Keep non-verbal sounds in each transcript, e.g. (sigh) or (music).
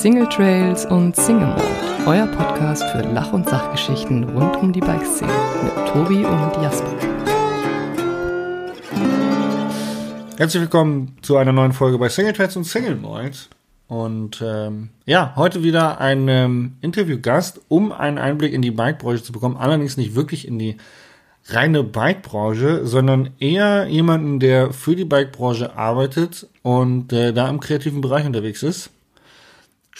Single Trails und Single Mode, euer Podcast für Lach- und Sachgeschichten rund um die Bikeszene mit Tobi und Jasper. Herzlich willkommen zu einer neuen Folge bei Single Trails und Single Mode. Und ähm, ja, heute wieder ein ähm, Interviewgast, um einen Einblick in die Bikebranche zu bekommen. Allerdings nicht wirklich in die reine Bikebranche, sondern eher jemanden, der für die Bikebranche arbeitet und äh, da im kreativen Bereich unterwegs ist.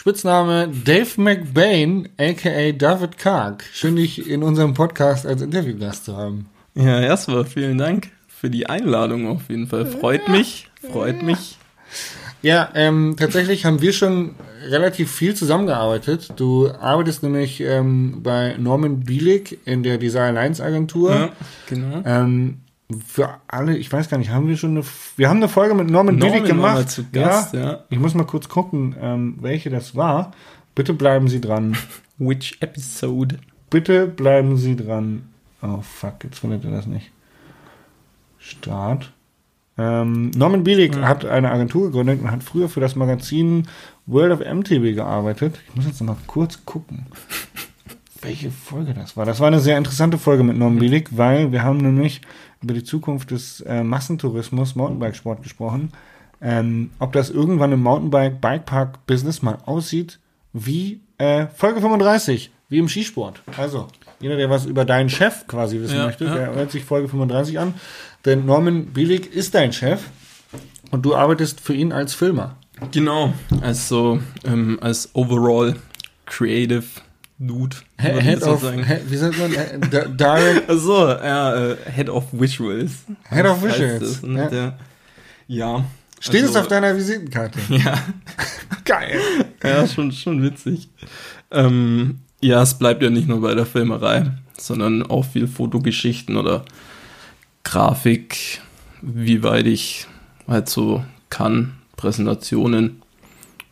Spitzname Dave McBain, aka David Karg. Schön, dich in unserem Podcast als Interviewgast zu haben. Ja, erstmal vielen Dank für die Einladung auf jeden Fall. Freut mich, freut mich. Ja, ähm, tatsächlich haben wir schon relativ viel zusammengearbeitet. Du arbeitest nämlich ähm, bei Norman Bielig in der Design Alliance Agentur. Ja, genau. Ähm, für alle, ich weiß gar nicht, haben wir schon eine, wir haben eine Folge mit Norman, Norman mal gemacht. Gast, ja. Ich muss mal kurz gucken, ähm, welche das war. Bitte bleiben Sie dran. (laughs) Which episode? Bitte bleiben Sie dran. Oh fuck, jetzt findet er das nicht. Start. Ähm, Norman Bielig hat eine Agentur gegründet und hat früher für das Magazin World of MTV gearbeitet. Ich muss jetzt noch mal kurz gucken, (laughs) welche Folge das war. Das war eine sehr interessante Folge mit Norman Bielig, weil wir haben nämlich über die Zukunft des äh, Massentourismus Mountainbikesport gesprochen. Ähm, ob das irgendwann im Mountainbike Bikepark Business mal aussieht wie äh, Folge 35, wie im Skisport. Also, jeder, der was über deinen Chef quasi wissen Ja, möchte, ja. der hört sich Folge 35 an. Denn Norman Bielig ist dein Chef und du arbeitest für ihn als Filmer. Genau, also ähm, als overall creative Dude. Head of, sagen. he, wie sagt man, äh, Di- Direct, (laughs) Achso, ja, äh, Head of Visuals. Head of Visuals, und ja. Ja. steht es also- auf deiner Visitenkarte? (laughs) Ja, Geil. ja, schon, schon witzig. Ähm, ja, es bleibt ja nicht nur bei der Filmerei, sondern auch viel Fotogeschichten oder Grafik, wie weit ich halt so kann, Präsentationen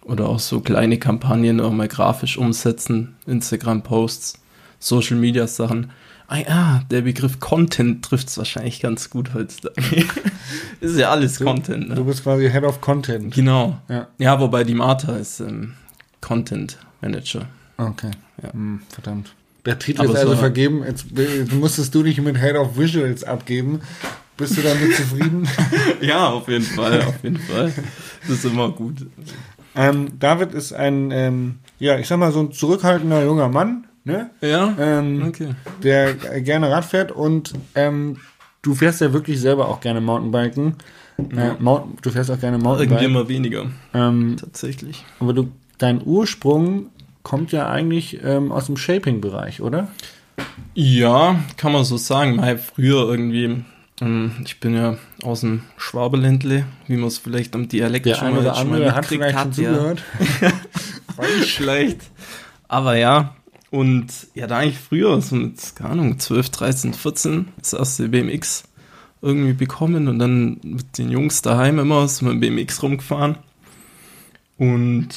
oder auch so kleine Kampagnen auch mal grafisch umsetzen, Instagram-Posts, Social-Media-Sachen. Ah ja, der Begriff Content trifft es wahrscheinlich ganz gut heutzutage. (laughs) ist ja alles Content. Ne? Du bist quasi Head of Content. Genau. Ja. Ja, wobei die Martha ist ähm, Content Manager. Okay. Ja. Hm, verdammt. Der Titel Aber ist also war- vergeben. Jetzt, jetzt musstest du dich mit Head of Visuals abgeben. Bist du damit zufrieden? (laughs) Ja, auf jeden Fall, auf jeden Fall. Das ist immer gut. (laughs) ähm, David ist ein, ähm, ja, ich sag mal, so ein zurückhaltender junger Mann, ne? Ja? Ähm, Okay. der gerne Rad fährt und ähm, du fährst ja wirklich selber auch gerne Mountainbiken. Äh, Mountain, du fährst auch gerne Irgendwie Mountainbike. immer weniger, Ähm, tatsächlich. aber du, dein Ursprung kommt ja eigentlich ähm, aus dem Shaping-Bereich, oder? Ja, kann man so sagen. Mal früher irgendwie, ich bin ja aus dem Schwabeländle, wie man es vielleicht am Dialekt Der schon mal, oder schon mal hat mitgekriegt vielleicht schon ja. (laughs) schlecht. Aber ja, und ja, da eigentlich früher, so mit, keine Ahnung, 12, 13, 14, das erste BMX irgendwie bekommen und dann mit den Jungs daheim immer so mit dem BMX rumgefahren. Und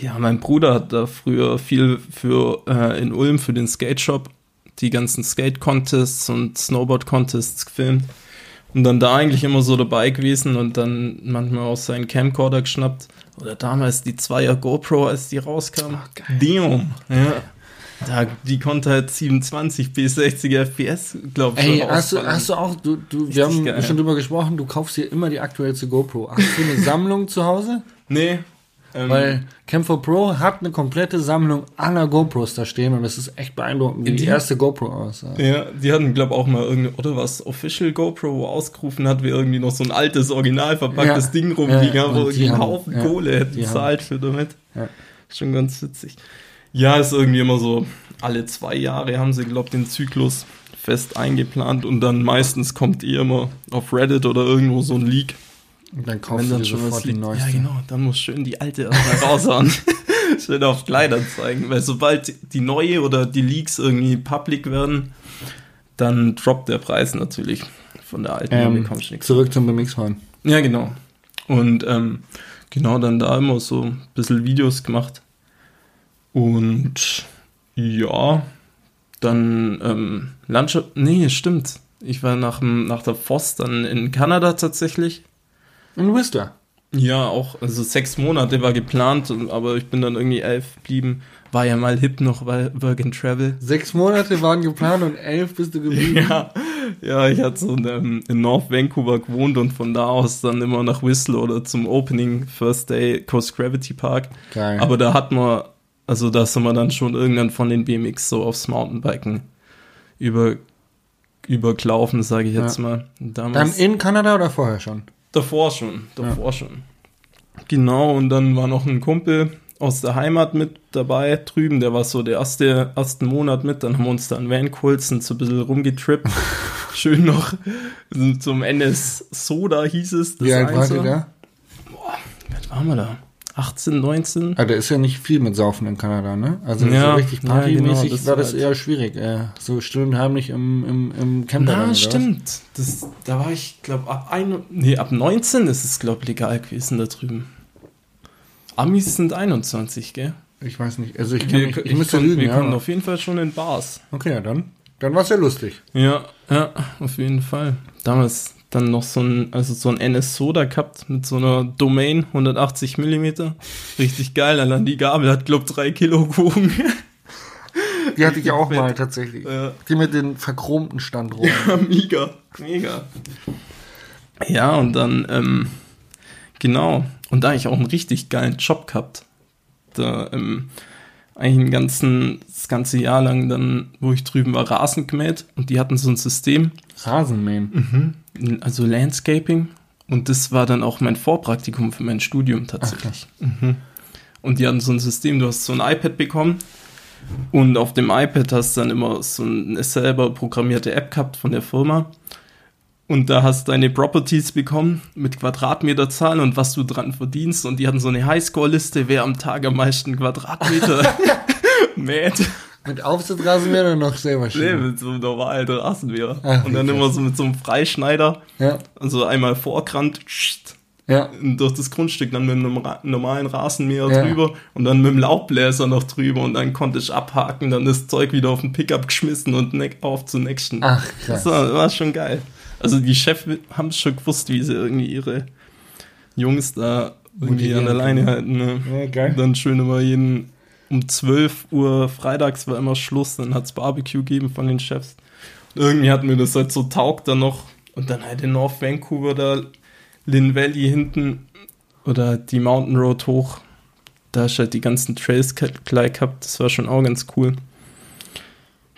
ja, mein Bruder hat da früher viel für äh, in Ulm für den Skate Shop die ganzen Skate-Contests und Snowboard-Contests gefilmt. Und dann da eigentlich immer so dabei gewesen und dann manchmal auch seinen Camcorder geschnappt. Oder damals die Zweier GoPro, als die rauskam. Damn. Ja. Da, die konnte halt 27 bis 60 FPS, glaube ich, Ey, schon hast du, hast du auch, du, du, wir haben geil. schon drüber gesprochen, du kaufst dir immer die aktuellste GoPro. Hast du eine (laughs) Sammlung zu Hause? Nee. Ähm, Weil Cam4 Pro hat eine komplette Sammlung aller GoPros da stehen und es ist echt beeindruckend, wie die, Die- erste GoPro aussah. Ja, die hatten, glaube auch mal irgendeine, oder was, Official GoPro, ausgerufen hat, wie irgendwie noch so ein altes, original verpacktes Ja. Ding rumliegen, Ja, haben, wo die irgendwie einen haben- Haufen ja, Kohle hätten die haben- zahlt für damit. Ja. Schon ganz witzig. Ja, ist irgendwie immer so, alle zwei Jahre haben sie, glaube den Zyklus fest eingeplant und dann meistens kommt eh immer auf Reddit oder irgendwo so ein Leak. Und dann kaufst du dann schon sofort was die neueste. Ja, genau, dann muss schön die alte erstmal raushauen. (laughs) schön auf Kleidern zeigen, weil sobald die neue oder die Leaks irgendwie public werden, dann droppt der Preis natürlich von der alten, Ähm, bekommst du nichts. zurück zum BMX fahren. Ja, genau. Und ähm, genau dann da immer so ein bisschen Videos gemacht. Und ja, dann ähm, Landschaft. Nee, stimmt. Ich war nach, nach der FOS dann in Kanada tatsächlich. In Worcester. Ja, auch, also sechs Monate war geplant, aber ich bin dann irgendwie elf geblieben. War ja mal hip noch bei Work and Travel. Sechs Monate waren geplant und elf bist du geblieben. Ja, ja ich hatte so in, in North Vancouver gewohnt und von da aus dann immer nach Whistler oder zum Opening First Day Coast Gravity Park. Geil. Aber da hat man, also da sind wir dann schon irgendwann von den BMX so aufs Mountainbiken über, übergelaufen, sage ich jetzt Ja. mal. Und Dann Damals, in Kanada oder vorher schon? Davor schon, davor schon. Genau, und dann war noch ein Kumpel aus der Heimat mit dabei drüben, der war so der erste, ersten Monat mit, dann haben wir uns da in Van geholt, sind so ein bisschen rumgetrippt. (laughs) Schön noch zum NS Soda hieß es. das Wie alt ihr da? Wie alt waren wir da? 18, 19? Ah, da ist ja nicht viel mit Saufen in Kanada, ne? Also Ja, so richtig ja, partymäßig genau, das war das halt. eher schwierig. Äh, so still und heimlich im, im, im Camper. Na, stimmt. Das, da war ich, glaube ab ein, nee, ab 19 ist es, glaube ich, legal gewesen da drüben. Amis sind 21, gell? Ich weiß nicht. Also ich, kann Wir, mich, ich, ich müsste kon- lügen, wir ja. kommen auf jeden Fall schon in Bars. Okay, ja, dann. Dann war es ja lustig. Ja, ja, auf jeden Fall. Damals dann noch so ein, also so ein NS Soda gehabt mit so einer Domain 180 Millimeter. Richtig geil. Allein die Gabel hat, glaub, drei Kilo gewogen. Die hatte ich (laughs) auch mal tatsächlich. Ja. Die mit den verchromten Standrohren. Ja, mega. Mega. Ja, und dann, ähm, genau. Und da habe ich auch einen richtig geilen Job gehabt. Da, ähm, eigentlich einen ganzen, das ganze Jahr lang dann, wo ich drüben war, Rasen gemäht und die hatten so ein System, Rasenmähen. Also Landscaping. Und das war dann auch mein Vorpraktikum für mein Studium tatsächlich. Mhm. Und die hatten so ein System, du hast so ein iPad bekommen und auf dem iPad hast du dann immer so eine selber programmierte App gehabt von der Firma. Und da hast du deine Properties bekommen mit Quadratmeterzahlen und was du dran verdienst. Und die hatten so eine Highscore-Liste, wer am Tag am meisten Quadratmeter (laughs) (laughs) mäht. Mit Aufsitzrasenmähen oder noch selber Nee, mit so einem normalen Rasenmäher. Ach, und dann immer so mit so einem Freischneider. Ja, Also einmal vorkrant, ja. durch das Grundstück, dann mit einem normalen Rasenmäher Ja. drüber und dann mit dem Laubbläser noch drüber und dann konnte ich abhaken, dann das Zeug wieder auf den Pickup geschmissen und auf zum nächsten. Ach, krass. Das war, war schon geil. Also die Chefs haben schon gewusst, wie sie irgendwie ihre Jungs da irgendwie an der Leine halten. Ne? Ja, geil. Dann schön immer jeden um 12 Uhr freitags war immer Schluss, dann hat's Barbecue gegeben von den Chefs. Und irgendwie hat mir das halt so taugt dann noch. Und dann halt in North Vancouver da Lynn Valley hinten oder die Mountain Road hoch. Da ist halt die ganzen Trails gleich gehabt. Das war schon auch ganz cool.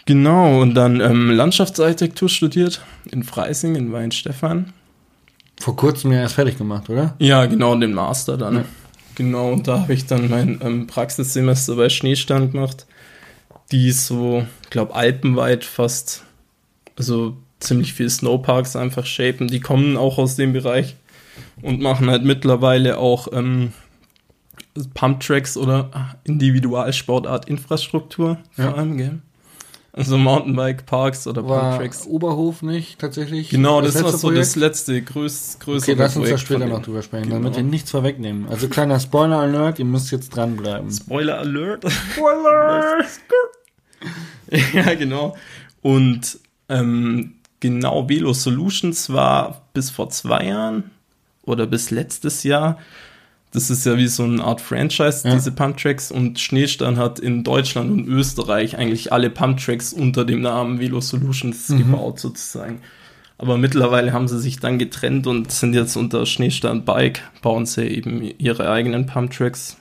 Genau, und dann ähm, Landschaftsarchitektur studiert in Freising, in Weinstefan. Vor kurzem ja erst fertig gemacht, oder? Ja, genau, den Master dann. Ja. Genau, und da habe ich dann mein ähm, Praxissemester bei Schneestand gemacht. Die so, ich glaube, alpenweit fast, also ziemlich viel Snowparks einfach shapen. Die kommen auch aus dem Bereich und machen halt mittlerweile auch ähm, Pumptracks oder Individualsportart Infrastruktur vor Ja. allem, gell? Also Mountainbike-Parks oder War Pumptracks. Oberhof nicht tatsächlich? Genau, das, war letzte so Projekt? das letzte, größ, größere Okay, lass uns da später noch drüber sprechen, Genau. damit wir nichts vorwegnehmen. Also kleiner Spoiler-Alert, ihr müsst jetzt dranbleiben. Spoiler Alert. (laughs) Spoiler! (laughs) ja, genau. Und ähm, genau, Velo Solutions war bis vor zwei Jahren oder bis letztes Jahr. Das ist ja wie so eine Art Franchise, Ja. diese Pumptracks. Und Schneestand hat in Deutschland und Österreich eigentlich alle Pumptracks unter dem Namen Velo Solutions Mhm. gebaut, sozusagen. Aber mittlerweile haben sie sich dann getrennt und sind jetzt unter Schneestand Bike, bauen sie eben ihre eigenen Pumptracks.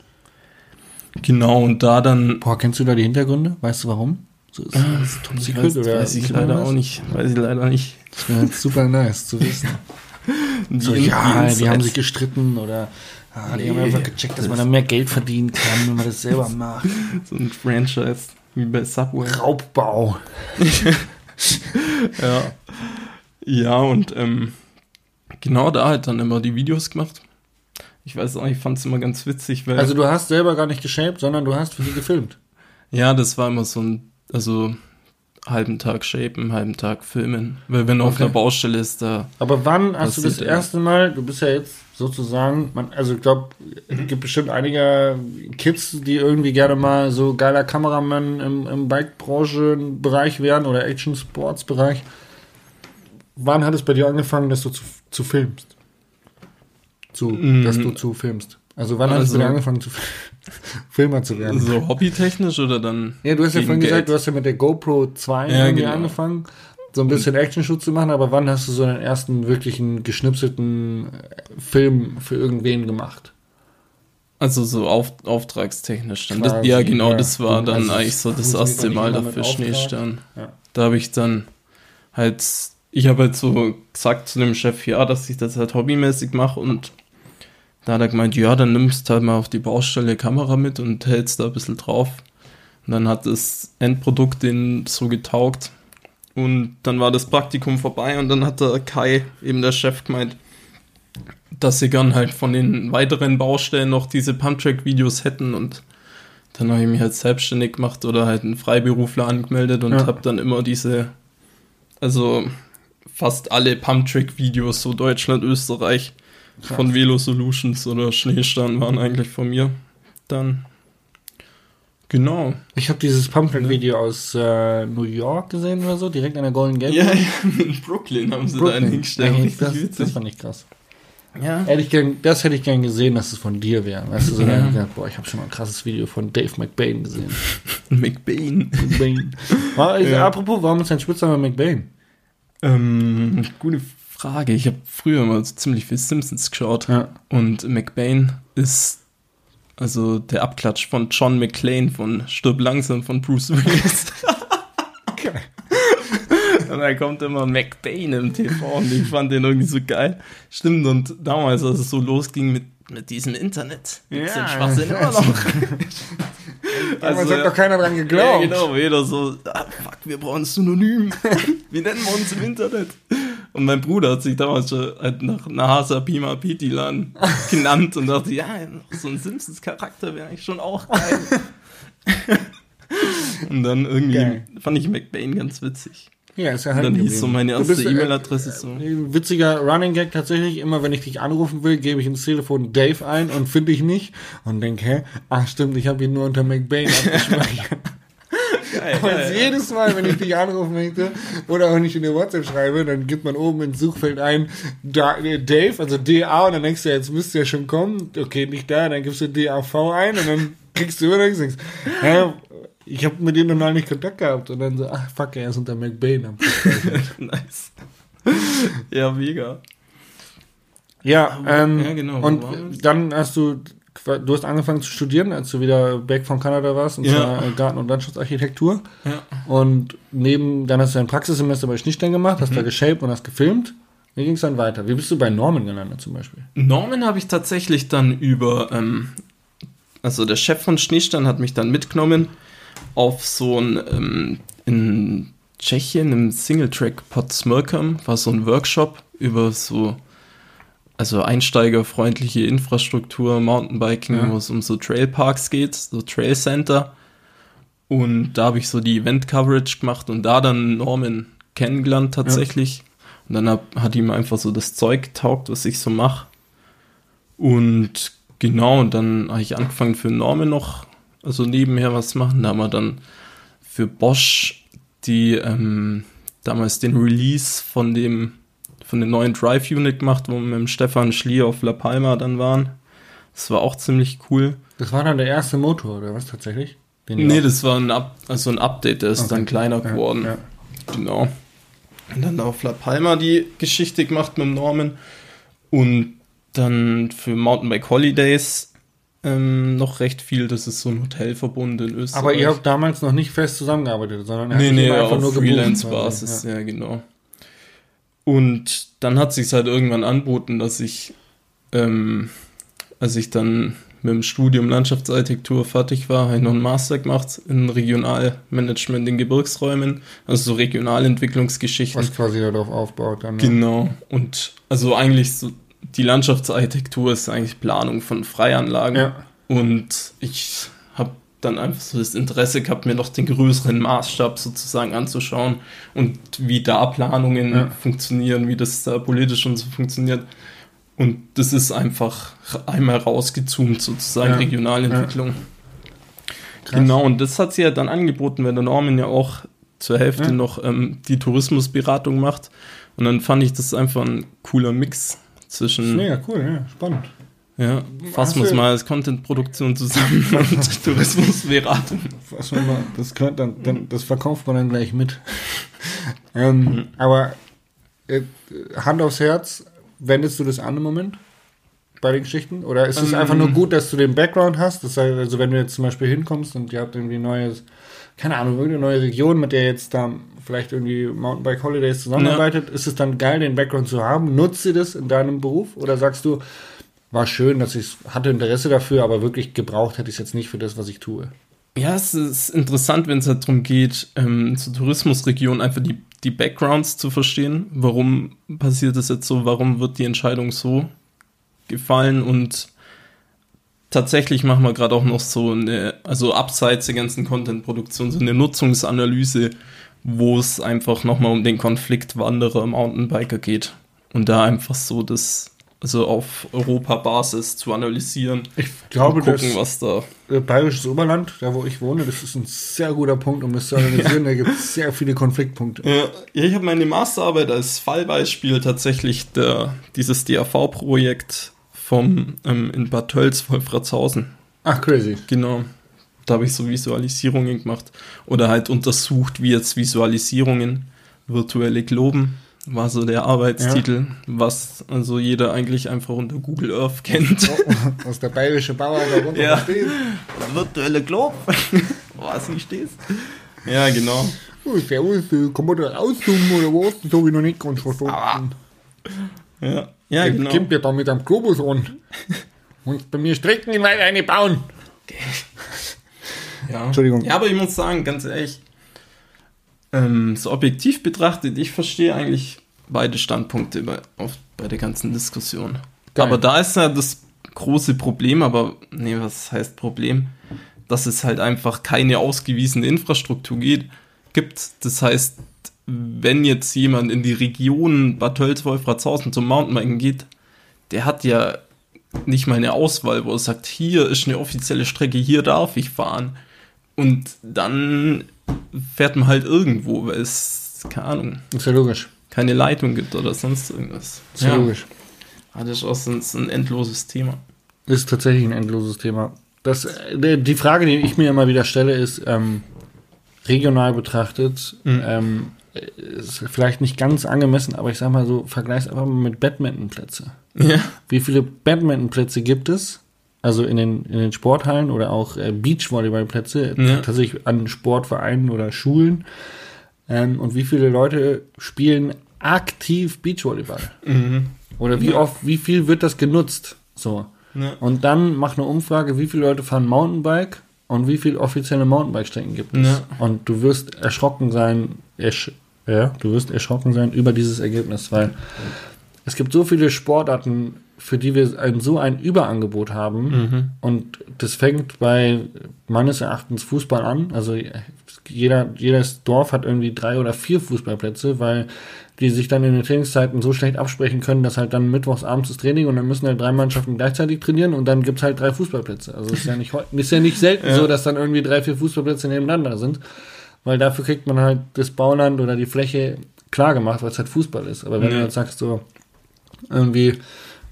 Genau, und da dann Boah, kennst du da die Hintergründe? Weißt du warum? So ist das Top Ich Secret weiß, oder weiß ich leider auch nicht. Weiß ich leider nicht. Das wäre super nice zu wissen. (laughs) So, ja, die haben sich gestritten oder ah, die haben einfach gecheckt, dass man da mehr Geld verdienen kann, wenn man das selber (laughs) macht. so ein Franchise wie bei Subway. Raubbau. (laughs) Ja. Ja, und ähm, genau da halt dann immer die Videos gemacht. Ich weiß auch, ich fand es immer ganz witzig, weil. Also du hast selber gar nicht geshaped, sondern du hast für die gefilmt. ja, das war immer so ein, also halben Tag shapen, halben Tag filmen. Weil wenn du auf Okay. einer Baustelle ist, da. Aber wann hast du das erste Mal, du bist ja jetzt sozusagen, man, also ich glaube, es gibt bestimmt einige Kids, die irgendwie gerne mal so geiler Kameramann im, im Bike-Branche-Bereich wären oder Action-Sports-Bereich. Wann hat es bei dir angefangen, dass du zu, zu filmst? zu, Mm. dass du zu filmst? Also wann hast Also- du denn angefangen zu (laughs) Filmer zu werden? So hobbytechnisch oder dann? Ja, du hast ja vorhin gesagt, du hast ja mit der GoPro 2 Ja, genau. angefangen, so ein bisschen Action-Shoot zu machen, aber wann hast du so einen ersten wirklichen geschnipselten äh, Film für irgendwen gemacht? Also so auf, auftragstechnisch dann. Das, ja, genau, ja. das war dann Also, eigentlich so das erste Mal dafür. Schneestern. Ja. Da habe ich dann halt, ich habe halt so gesagt zu dem Chef, ja, dass ich das halt hobbymäßig mache und da hat er gemeint, ja, dann nimmst halt mal auf die Baustelle Kamera mit und hältst da ein bisschen drauf. Und dann hat das Endprodukt den so getaugt. Und dann war das Praktikum vorbei und dann hat der Kai, eben der Chef, gemeint, dass sie gern halt von den weiteren Baustellen noch diese Pumptrack-Videos hätten und dann habe ich mich halt selbstständig gemacht oder halt einen Freiberufler angemeldet und Ja. habe dann immer diese, also fast alle Pumptrack-Videos, so Deutschland, Österreich, Krass. von Velo Solutions oder Schneestern waren eigentlich von mir. Dann, genau. Ich habe dieses Pamphlet-Video aus äh, New York gesehen oder so, direkt an der Golden Gate. Ja, in Brooklyn haben sie da einen hingestellt. Das, das fand ich krass. Ja. Hätte ich gern, das hätte ich gern gesehen, dass es von dir wäre. Weißt du, so Ja. dann hab ich gedacht, boah, ich habe schon mal ein krasses Video von Dave McBain gesehen. (laughs) McBain. McBain. War, Ja. Apropos, warum ist dein Spitzname McBain? Ähm, gute Frage. Ich habe früher mal so ziemlich viel Simpsons geschaut. Ja. Und McBain ist also der Abklatsch von John McClane von Stirb langsam von Bruce Willis. (laughs) und dann kommt immer McBain im TV und ich fand den irgendwie so geil. Stimmt, und damals, als es so losging mit, mit diesem Internet, gibt's Ja. den Schwachsinn immer noch. (laughs) Damals Also, hat doch keiner dran ja, geglaubt. genau, jeder so, ah, fuck, wir brauchen ein Synonym. (laughs) Wie nennen wir uns im Internet? Und mein Bruder hat sich damals schon halt nach Nahasa Pima Pitilan (laughs) genannt und dachte, ja, so ein Simpsons-Charakter wäre eigentlich schon auch geil. (laughs) und dann irgendwie Geil. fand ich McBain ganz witzig. Ja, ist ja Und halt dann hieß so meine erste äh, E-Mail-Adresse so. Ein witziger Running Gag tatsächlich. Immer wenn ich dich anrufen will, gebe ich ins Telefon Dave ein und finde ich nicht. Und denke, hä? Ach stimmt, ich habe ihn nur unter McBain (laughs) abgespeichert. Geil, Aber jetzt jedes Mal, wenn ich dich anrufen möchte oder auch nicht in der WhatsApp schreibe, dann gibt man oben ins Suchfeld ein äh, Dave, also DA, und dann denkst du, jetzt müsste ja schon kommen. Okay, nicht da, dann gibst du DAV ein und dann kriegst du immer denkst, hä? Ich habe mit dem noch nicht Kontakt gehabt. Und dann so, ach fuck, er ist unter McBain (laughs) nice. ja, mega. Ja, ähm, Ja, genau, Und dann hast du, du hast angefangen zu studieren, als du wieder back von Kanada warst, und Ja. zwar äh, Garten- und Landschaftsarchitektur. Ja. Und neben, dann hast du ein Praxissemester bei Schnittstein gemacht, hast Mhm. da geshaped und hast gefilmt. Wie ging es dann weiter? Wie bist du bei Norman gelandet zum Beispiel? Norman habe ich tatsächlich dann über, ähm, also der Chef von Schneestern hat mich dann mitgenommen auf so ein, ähm, in Tschechien im Singletrack Pod Smirkam war so ein Workshop über so, also einsteigerfreundliche Infrastruktur, Mountainbiking, Ja. wo es um so Trailparks geht, so Trail Center. Und da habe ich so die Event-Coverage gemacht und da dann Norman kennengelernt tatsächlich. Und dann hab, hat ihm einfach so das Zeug getaugt, was ich so mache. Und genau, und dann habe ich angefangen für Norman noch, also nebenher was machen. Da haben wir dann für Bosch die ähm, damals den Release von dem von der neuen Drive Unit gemacht, wo wir mit dem Stefan Schlier auf La Palma dann waren. Das war auch ziemlich cool. Das war dann der erste Motor, oder was tatsächlich? Den Nee, das war ein, Up also ein Update, der ist Okay. dann kleiner Ja, geworden. ja. Genau. Und dann auf La Palma die Geschichte gemacht mit dem Norman. Und dann für Mountainbike Holidays ähm, noch recht viel. Das ist so ein Hotelverbund in Österreich. Aber ihr habt damals noch nicht fest zusammengearbeitet, sondern er Nee, nee, einfach auf nur Freelance-Basis, quasi. ja. genau. Und dann hat sich halt irgendwann anboten, dass ich, ähm, als ich dann mit dem Studium Landschaftsarchitektur fertig war, habe ich noch einen Master gemacht in Regionalmanagement in Gebirgsräumen, also so Regionalentwicklungsgeschichten. Was quasi darauf aufbaut dann. ja. Genau. Und also eigentlich so, die Landschaftsarchitektur ist eigentlich Planung von Freianlagen. Ja. Und ich dann einfach so das Interesse gehabt, mir noch den größeren Maßstab sozusagen anzuschauen und wie da Planungen Ja. funktionieren, wie das da politisch und so funktioniert. Und das ist einfach einmal rausgezoomt sozusagen, Ja. Regionalentwicklung. Krass. Genau, und das hat sie ja dann angeboten, weil der Norman ja auch zur Hälfte Ja. noch ähm, die Tourismusberatung macht. Und dann fand ich das einfach ein cooler Mix zwischen. Mega cool, ja, spannend. Ja, fassen wir es mal als Content-Produktion zusammen (laughs) und Tourismusberatung. Fassen wir mal, das, gehört dann, dann, das verkauft man dann gleich mit. (laughs) ähm, Mhm. Aber äh, Hand aufs Herz, wendest du das an im Moment? Bei den Geschichten? Oder ist es Ähm. einfach nur gut, dass du den Background hast? Das heißt, also wenn du jetzt zum Beispiel hinkommst und ihr habt irgendwie neues, keine Ahnung, irgendeine neue Region, mit der jetzt da vielleicht irgendwie Mountainbike Holidays zusammenarbeitet, ist es dann geil, den Background zu haben? Nutzt ihr das in deinem Beruf? Oder sagst du, war schön, dass ich hatte Interesse dafür, aber wirklich gebraucht hätte ich es jetzt nicht für das, was ich tue? Ja, es ist interessant, wenn es halt darum geht, ähm, zur Tourismusregion einfach die, die Backgrounds zu verstehen. Warum passiert das jetzt so? Warum wird die Entscheidung so gefallen? Und tatsächlich machen wir gerade auch noch so eine, also abseits der ganzen Content-Produktion, so eine Nutzungsanalyse, wo es einfach nochmal um den Konflikt Wanderer-Mountainbiker geht. Und da einfach so das, also auf Europa-Basis zu analysieren. Ich glaube, und gucken, dass was da äh, Bayerisches Oberland, da wo ich wohne, das ist ein sehr guter Punkt, um das zu organisieren. (laughs) Da gibt es sehr viele Konfliktpunkte. Ja, ja, ich habe meine Masterarbeit als Fallbeispiel tatsächlich der, dieses DAV-Projekt vom ähm, in Bad Tölz, Wolfratshausen. Ach, crazy. Genau. Da habe ich so Visualisierungen gemacht oder halt untersucht, wie jetzt Visualisierungen, virtuelle Globen, war so der Arbeitstitel, was also jeder eigentlich einfach unter Google Earth kennt. Was der bayerische Bauer da runter Ja. versteht. virtuelle Globe. was, (laughs) wie stehst Ja, genau. Oh, servus, äh, kann man da rauszoomen oder was? Das habe ich noch nicht ganz verstanden. Ja, ja Jetzt genau. kommt ihr da mit einem Globus an. Und bei mir Strecken in meine eine bauen. Ja. Entschuldigung. Ja, aber ich muss sagen, ganz ehrlich, ähm, so objektiv betrachtet, ich verstehe eigentlich beide Standpunkte bei, auf, bei der ganzen Diskussion. Geil. Aber da ist ja das große Problem, aber nee, was heißt Problem? Dass es halt einfach keine ausgewiesene Infrastruktur geht, gibt. Das heißt, wenn jetzt jemand in die Region Bad Tölz, Wolfratshausen zum Mountainbiken geht, der hat ja nicht mal eine Auswahl, wo er sagt, hier ist eine offizielle Strecke, hier darf ich fahren. Und dann fährt man halt irgendwo, weil es, keine Ahnung, Ist ja logisch. keine Leitung gibt oder sonst irgendwas. Ist ja, logisch. Ah, das ist auch so ein, so ein endloses Thema. Ist tatsächlich ein endloses Thema. Das, äh, die Frage, die ich mir immer wieder stelle, ist, ähm, regional betrachtet, Mhm. ähm, ist vielleicht nicht ganz angemessen, aber ich sag mal so, vergleich's einfach mal mit Badmintonplätze. Ja. Wie viele Badmintonplätze gibt es? Also in den, in den Sporthallen oder auch äh, Beachvolleyballplätze, Ja. tatsächlich an Sportvereinen oder Schulen. Ähm, und wie viele Leute spielen aktiv Beachvolleyball? Mhm. Oder wie Ja. oft, wie viel wird das genutzt? So. Ja. Und dann mach eine Umfrage, wie viele Leute fahren Mountainbike und wie viele offizielle Mountainbike-Strecken gibt es. Und du wirst erschrocken sein, ersch ja, du wirst erschrocken sein über dieses Ergebnis, weil es gibt so viele Sportarten, für die wir ein, so ein Überangebot haben. Mhm. Und das fängt bei meines Erachtens Fußball an. Also jeder, jedes Dorf hat irgendwie drei oder vier Fußballplätze, weil die sich dann in den Trainingszeiten so schlecht absprechen können, dass halt dann mittwochs abends das Training und dann müssen halt drei Mannschaften gleichzeitig trainieren und dann gibt's halt drei Fußballplätze. Also ist ja nicht, ist ja nicht selten (laughs) Ja. so, dass dann irgendwie drei, vier Fußballplätze nebeneinander sind, weil dafür kriegt man halt das Bauland oder die Fläche klar gemacht, weil es halt Fußball ist. Aber wenn Ja. du jetzt sagst, so irgendwie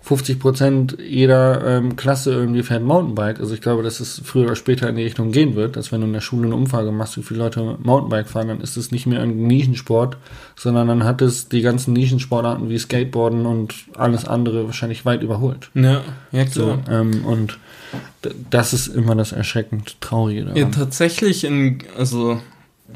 50 Prozent jeder ähm, Klasse irgendwie fährt Mountainbike. Also ich glaube, dass es früher oder später in die Richtung gehen wird, dass wenn du in der Schule eine Umfrage machst, wie viele Leute Mountainbike fahren, dann ist es nicht mehr ein Nischensport, sondern dann hat es die ganzen Nischensportarten wie Skateboarden und alles andere wahrscheinlich weit überholt. Ja, ja So, klar. ähm, und das ist immer das erschreckend Traurige daran. Ja, tatsächlich, in, also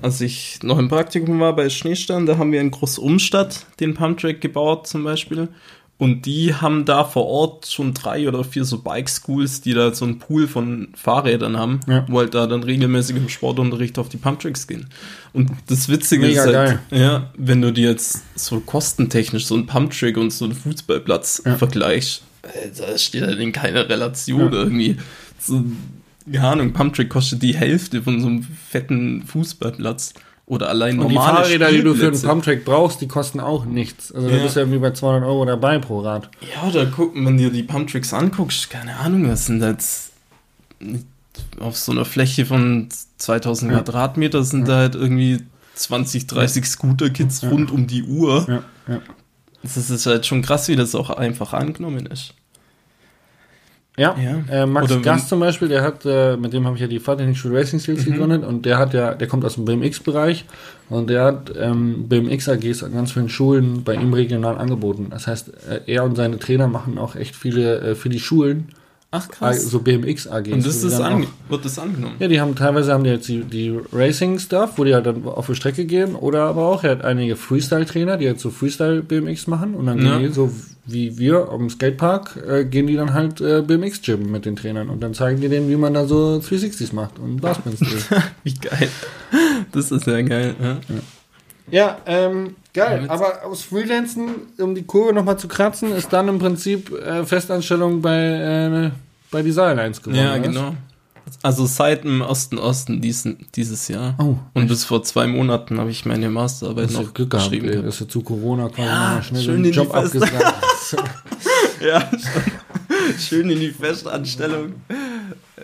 als ich noch im Praktikum war bei Schneestern, da haben wir in Großumstadt den Pumptrack gebaut zum Beispiel. Und die haben da vor Ort schon drei oder vier so Bike-Schools, die da so einen Pool von Fahrrädern haben, Ja. wo halt da dann regelmäßig im Sportunterricht auf die Pumptracks gehen. Und das Witzige Mega ist halt, geil. ja, wenn du dir jetzt so kostentechnisch so einen Pumptrack und so einen Fußballplatz Ja. vergleichst, da steht halt in keiner Relation irgendwie. So, keine Ahnung, Pumptrack kostet die Hälfte von so einem fetten Fußballplatz. Oder allein Und die normale Fahrräder, die du für einen. Pumptrack brauchst, die kosten auch nichts. Also Ja. bist du irgendwie bei 200 Euro dabei pro Rad. Ja, da gucken, wenn du dir die Pumptracks anguckst, keine Ahnung, was sind jetzt auf so einer Fläche von 2000 Ja. Quadratmeter sind da halt irgendwie 20, 30 Scooter-Kids Ja. rund um die Uhr. Ja, ja. Das ist halt schon krass, wie das auch einfach angenommen ist. Ja, Ja. Äh, Max Oder Gast zum Beispiel, der hat, äh, mit dem habe ich ja die Fahrtechnikschule Racing Skills Mhm. gegründet und der hat ja, der kommt aus dem BMX-Bereich und der hat ähm, BMX-AGs an ganz vielen Schulen bei ihm regional angeboten. Das heißt, äh, er und seine Trainer machen auch echt viele äh, für die Schulen, Ach äh, so BMX-AGs. Und das ist auch- wird das angenommen? Ja, die haben teilweise haben die jetzt die, die Racing-Stuff, wo die halt dann auf die Strecke gehen, oder aber auch, er hat einige Freestyle-Trainer, die halt so Freestyle-BMX machen und dann Ja. gehen die so wie wir am Skatepark, äh, gehen die dann halt äh, BMX-Gym mit den Trainern und dann zeigen die denen, wie man da so 360s macht und Barspins (laughs) dreht. Wie geil. Das ist ja geil. Ja. ja, ähm, geil, aber aus Freelancen, um die Kurve nochmal zu kratzen, ist dann im Prinzip äh, Festanstellung bei, äh, bei Design 1 geworden. Ja, oder was? Also seit dem Osten Osten diesen, dieses Jahr. Oh, Und bis vor zwei Monaten habe ich meine Masterarbeit noch Glück geschrieben. gehabt. dass du zu Corona quasi Ja, schnell schön den Job abgesagt. (laughs) Ja, schon. schön in die Festanstellung.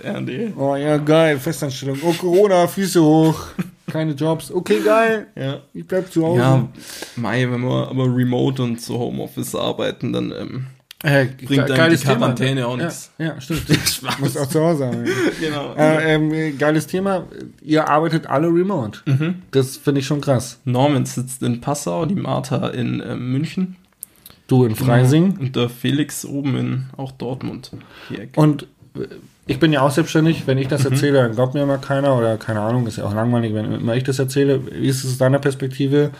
Ja, nee. Oh ja, geil, Festanstellung. Oh, Corona, Füße hoch. Keine Jobs. Okay, geil. Ja. Ich bleib zu Hause. Ja, Mai, wenn wir aber remote und zu Homeoffice arbeiten, dann ähm, äh, bringt ge- einem die Quarantäne auch ja, nichts. Ja, stimmt. (laughs) Muss auch zu Hause sein. (laughs) genau. Äh, ähm, geiles Thema. Ihr arbeitet alle remote. Mhm. Das finde ich schon krass. Norman sitzt in Passau, die Martha in ähm, München. Du in Freising. Und der Felix oben in auch Dortmund. Und äh, ich bin ja auch selbstständig. Wenn ich das Mhm. erzähle, dann glaubt mir immer keiner oder keine Ahnung, ist ja auch langweilig, wenn immer ich das erzähle. Wie ist es aus deiner Perspektive,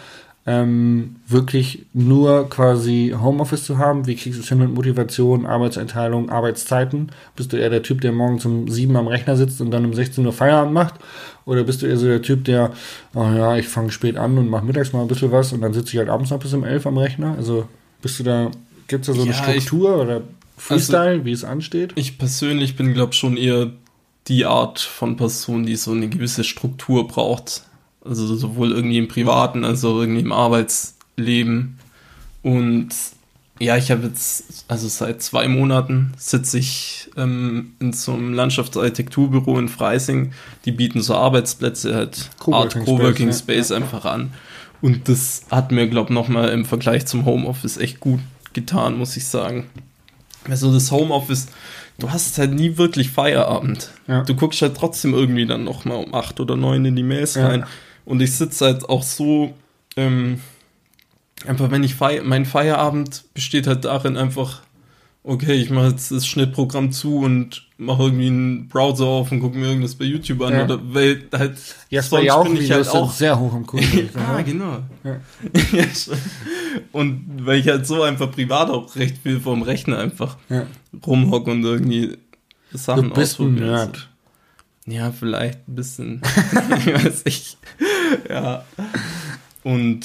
ähm, wirklich nur quasi Homeoffice zu haben? Wie kriegst du es hin mit Motivation, Arbeitseinteilung, Arbeitszeiten? Bist du eher der Typ, der morgens um sieben am Rechner sitzt und dann um 16 Uhr Feierabend macht? Oder bist du eher so der Typ, der, oh ja, ich fange spät an und mache mittags mal ein bisschen was und dann sitze ich halt abends noch bis um elf am Rechner? Also bist du da, gibt es da so eine Ja, ich- Struktur oder Freestyle, wie es ansteht? Ich persönlich bin, glaube schon eher die Art von Person, die so eine gewisse Struktur braucht. Also sowohl irgendwie im Privaten als auch irgendwie im Arbeitsleben. Und ja, ich habe jetzt, also seit zwei Monaten sitze ich ähm, in so einem Landschaftsarchitekturbüro in Freising. Die bieten so Arbeitsplätze, halt Coworking Art Coworking Space, Space, einfach an. Und das hat mir, glaube ich, nochmal im Vergleich zum Homeoffice echt gut getan, muss ich sagen. Also das Homeoffice, du hast halt nie wirklich Feierabend. Ja. Du guckst halt trotzdem irgendwie dann nochmal um acht oder neun in die Mails Ja. rein. Und ich sitze halt auch so, ähm, einfach wenn ich feier, mein Feierabend besteht halt darin einfach, okay, ich mache jetzt das Schnittprogramm zu und mache irgendwie einen Browser auf und gucke mir irgendwas bei YouTube an. Ja. Oder weil halt Jasper sonst Jauch bin ich halt auch sehr hoch im Kurs. ich (laughs) sagen, ja, genau. Ja. (laughs) Ja, und weil ich halt so einfach privat auch recht viel vom Rechner einfach Ja. rumhocke und irgendwie Sachen Du bist ein ausprobiere. Nerd. Ja, vielleicht ein bisschen. (laughs) ich weiß ich. Ja. Und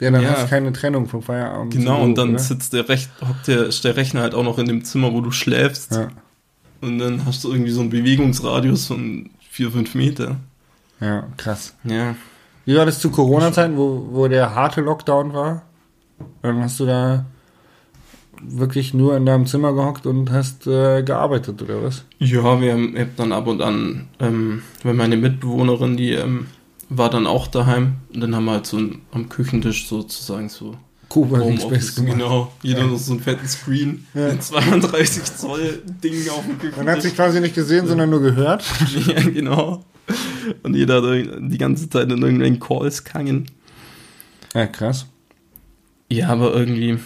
Ja, dann Ja. hast du keine Trennung vom Feierabend. genau, und dann Beruf, sitzt der, Rech hockt der, der Rechner halt auch noch in dem Zimmer, wo du schläfst. oder? Und dann hast du irgendwie so einen Bewegungsradius von vier, fünf Meter. Ja. ja, krass. Ja. Wie war das zu Corona-Zeiten, wo, wo der harte Lockdown war? Dann hast du da wirklich nur in deinem Zimmer gehockt und hast äh, gearbeitet, oder was? Ja, wir haben dann ab und an, ähm, weil meine Mitbewohnerin, die ähm, war dann auch daheim. Und dann haben wir halt so ein, am Küchentisch sozusagen so gemacht. genau. Jeder Ja. noch so einen fetten Screen, Ja. ein 32 Zoll Ding auf dem Küchentisch. Man hat sich quasi nicht gesehen, sondern nur gehört. (laughs) ja, genau. Und jeder hat die ganze Zeit in irgendwelchen Calls gehangen. Ja, krass. Ja, aber irgendwie.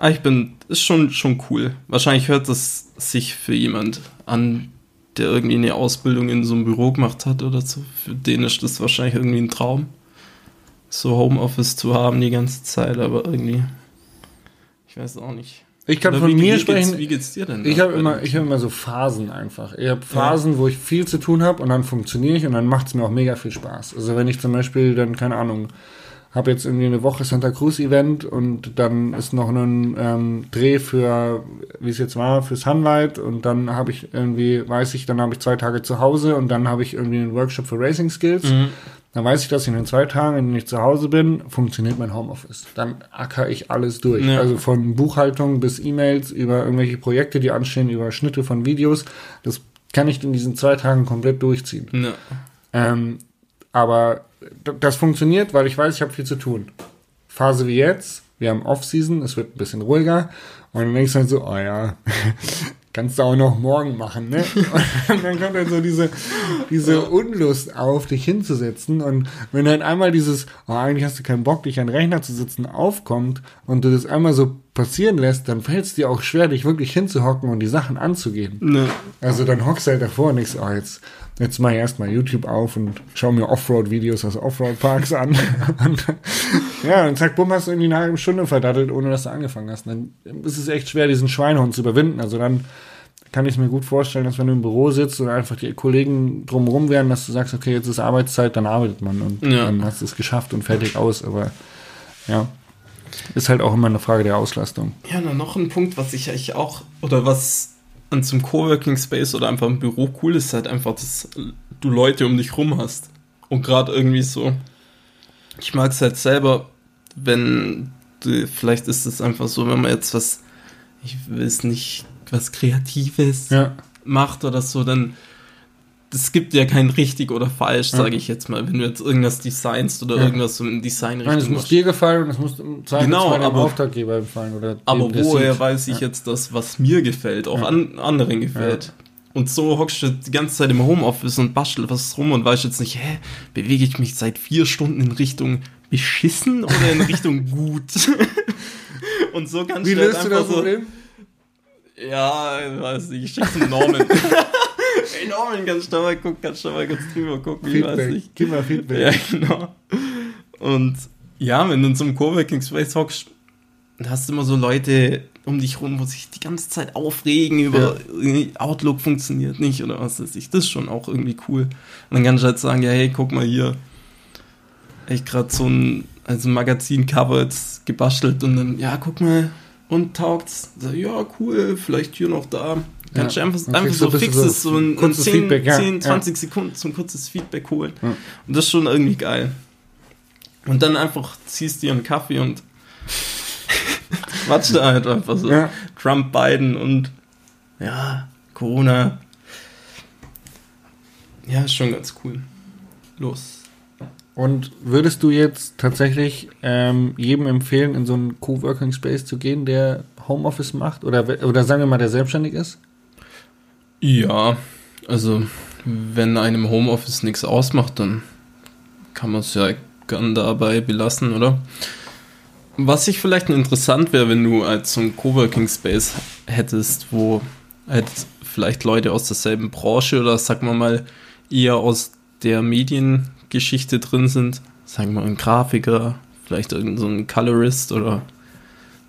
Ah, ich bin. Ist schon, schon cool. Wahrscheinlich hört das sich für jemand an, der irgendwie eine Ausbildung in so einem Büro gemacht hat oder so. Für den ist das wahrscheinlich irgendwie ein Traum. So Homeoffice zu haben die ganze Zeit, aber irgendwie. Ich weiß auch nicht. Ich kann Oder von wie, mir wie sprechen. Geht's, wie geht's dir denn? Ich habe immer, ich habe immer so Phasen einfach. Ich habe Phasen, wo ich viel zu tun habe und dann funktioniere ich und dann macht es mir auch mega viel Spaß. Also wenn ich zum Beispiel dann, keine Ahnung, habe jetzt irgendwie eine Woche Santa Cruz Event und dann ist noch ein ähm, Dreh für, wie es jetzt war, für Sunlight und dann habe ich irgendwie, weiß ich, dann habe ich zwei Tage zu Hause und dann habe ich irgendwie einen Workshop für Racing Skills. Mhm. Dann weiß ich, dass in den zwei Tagen, in denen ich zu Hause bin, funktioniert mein Homeoffice. Dann acker ich alles durch. Ja. Also von Buchhaltung bis E-Mails, über irgendwelche Projekte, die anstehen, über Schnitte von Videos. Das kann ich in diesen zwei Tagen komplett durchziehen. Ja. Ähm, aber das funktioniert, weil ich weiß, ich habe viel zu tun. Phase wie jetzt, wir haben Off-Season, es wird ein bisschen ruhiger. Und dann denkst du halt so, oh ja, (laughs) kannst du auch noch morgen machen, ne? (laughs) Und dann kommt dann so diese, diese Unlust auf, dich hinzusetzen. Und wenn dann einmal dieses, oh, eigentlich hast du keinen Bock, dich an den Rechner zu sitzen, aufkommt und du das einmal so passieren lässt, dann fällt es dir auch schwer, dich wirklich hinzuhocken und die Sachen anzugehen. Ne. Also dann hockst du halt davor und denkst, oh, jetzt, jetzt mach ich erstmal YouTube auf und schau mir Offroad-Videos aus Offroad-Parks an. (laughs) und, ja, und zack, bumm, hast du irgendwie eine halbe Stunde verdattelt, ohne dass du angefangen hast. Und dann ist es echt schwer, diesen Schweinehund zu überwinden. Also dann kann ich mir gut vorstellen, dass wenn du im Büro sitzt oder einfach die Kollegen drumherum wären, dass du sagst, okay, jetzt ist Arbeitszeit, dann arbeitet man und Ja. dann hast du es geschafft und fertig aus. Aber ja, ist halt auch immer eine Frage der Auslastung. Ja, dann noch ein Punkt, was ich eigentlich auch, oder was an zum Coworking Space oder einfach im Büro cool ist, halt einfach, dass du Leute um dich rum hast. Und gerade irgendwie so, ich mag es halt selber, wenn, du, vielleicht ist es einfach so, wenn man jetzt was, ich will es nicht, was Kreatives Ja, macht oder so, dann es gibt ja kein richtig oder falsch, sage ich jetzt mal, wenn du jetzt irgendwas designst oder Ja. irgendwas so in Nein, es muss dir gefallen und es muss im Zweifelsfall Genau, dem Auftraggeber gefallen. Oder Aber woher sieht. weiß ich Ja. jetzt das, was mir gefällt, auch Ja. an anderen gefällt? Und so hockst du die ganze Zeit im Homeoffice und bastel was rum und weißt jetzt nicht, hä, bewege ich mich seit vier Stunden in Richtung beschissen oder in Richtung (laughs) gut? (laughs) und so kannst Wie du halt löst du einfach das so, Problem? ja, weiß nicht, ich schick's dem (laughs) Norman. Kannst du da mal gucken, kannst du mal kurz drüber gucken, ich weiß nicht. Gib mal Feedback. Ja, genau. Und ja, wenn du in so einem Coworking Space hockst, dann hast du immer so Leute um dich rum, wo sich die ganze Zeit aufregen über irgendwie Outlook funktioniert nicht oder was weiß ich. Das ist schon auch irgendwie cool. Und dann kannst du halt sagen, ja, hey, guck mal hier. Ich gerade so ein, also ein Magazin-Cover jetzt gebastelt und dann, ja, guck mal, und taugt's? Ja, cool, vielleicht hier noch da. Kannst Ja, du einfach, einfach du so ein fixes, so so ein, ein kurzes 10, Feedback, ja. 10 Ja. 20 Sekunden zum kurzes Feedback holen. Ja. Und das ist schon irgendwie geil. Und dann einfach ziehst dir einen Kaffee und (laughs) quatscht da halt einfach so. Ja. Trump, Biden und ja, Corona. Ja, ist schon ganz cool. Los. Und würdest du jetzt tatsächlich ähm, jedem empfehlen, in so einen Coworking Space zu gehen, der Homeoffice macht? Oder, oder sagen wir mal, der selbstständig ist? Ja, also wenn einem Homeoffice nichts ausmacht, dann kann man es ja gern dabei belassen, oder? Was ich vielleicht interessant wäre, wenn du als so ein Coworking Space hättest, wo halt vielleicht Leute aus derselben Branche oder sagen wir mal eher aus der Mediengeschichte drin sind, sagen wir mal ein Grafiker, vielleicht irgendein so Colorist oder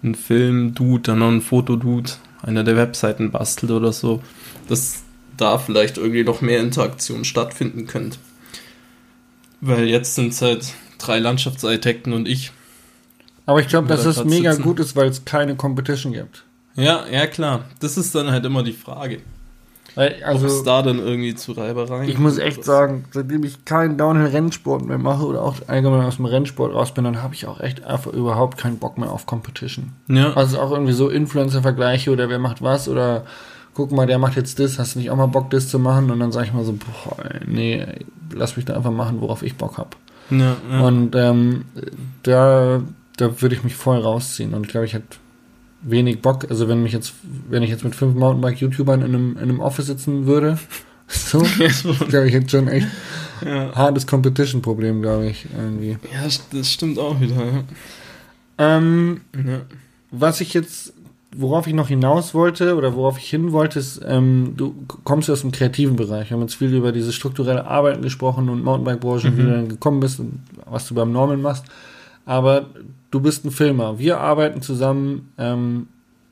ein Film-Dude, dann noch ein Fotodude, einer der Webseiten bastelt oder so, dass da vielleicht irgendwie noch mehr Interaktion stattfinden könnte. Weil jetzt sind es halt drei Landschaftsarchitekten und ich. Aber ich glaube, dass das mega sitzen. gut ist, weil es keine Competition gibt. Ja, ja klar. Das ist dann halt immer die Frage. Also, Ob es da dann irgendwie zu Reibereien ich muss echt sagen, seitdem ich keinen Downhill-Rennsport mehr mache oder auch allgemein aus dem Rennsport raus bin, dann habe ich auch echt einfach überhaupt keinen Bock mehr auf Competition. Ja, Also auch irgendwie so Influencer-Vergleiche oder wer macht was oder guck mal, der macht jetzt das, hast du nicht auch mal Bock, das zu machen? Und dann sage ich mal so, boah, nee, lass mich da einfach machen, worauf ich Bock habe. ja, ja. Und ähm, da, da würde ich mich voll rausziehen. Und ich glaube, ich hätte wenig Bock. Also wenn mich jetzt, wenn ich jetzt mit fünf Mountainbike-YouTubern in einem, in einem Office sitzen würde, (laughs) (laughs) so, ich glaube, ich hätte schon echt ja. hartes Competition-Problem, glaube ich, irgendwie. ja, das stimmt auch wieder. Ja. Ähm, Ja. was ich jetzt, worauf ich noch hinaus wollte oder worauf ich hin wollte, ist, ähm, du kommst ja aus dem kreativen Bereich. Wir haben jetzt viel über dieses strukturelle Arbeiten gesprochen und Mountainbike-Branche, und wie Mhm. du dann gekommen bist und was du beim Norman machst. Aber du bist ein Filmer. Wir arbeiten zusammen ähm,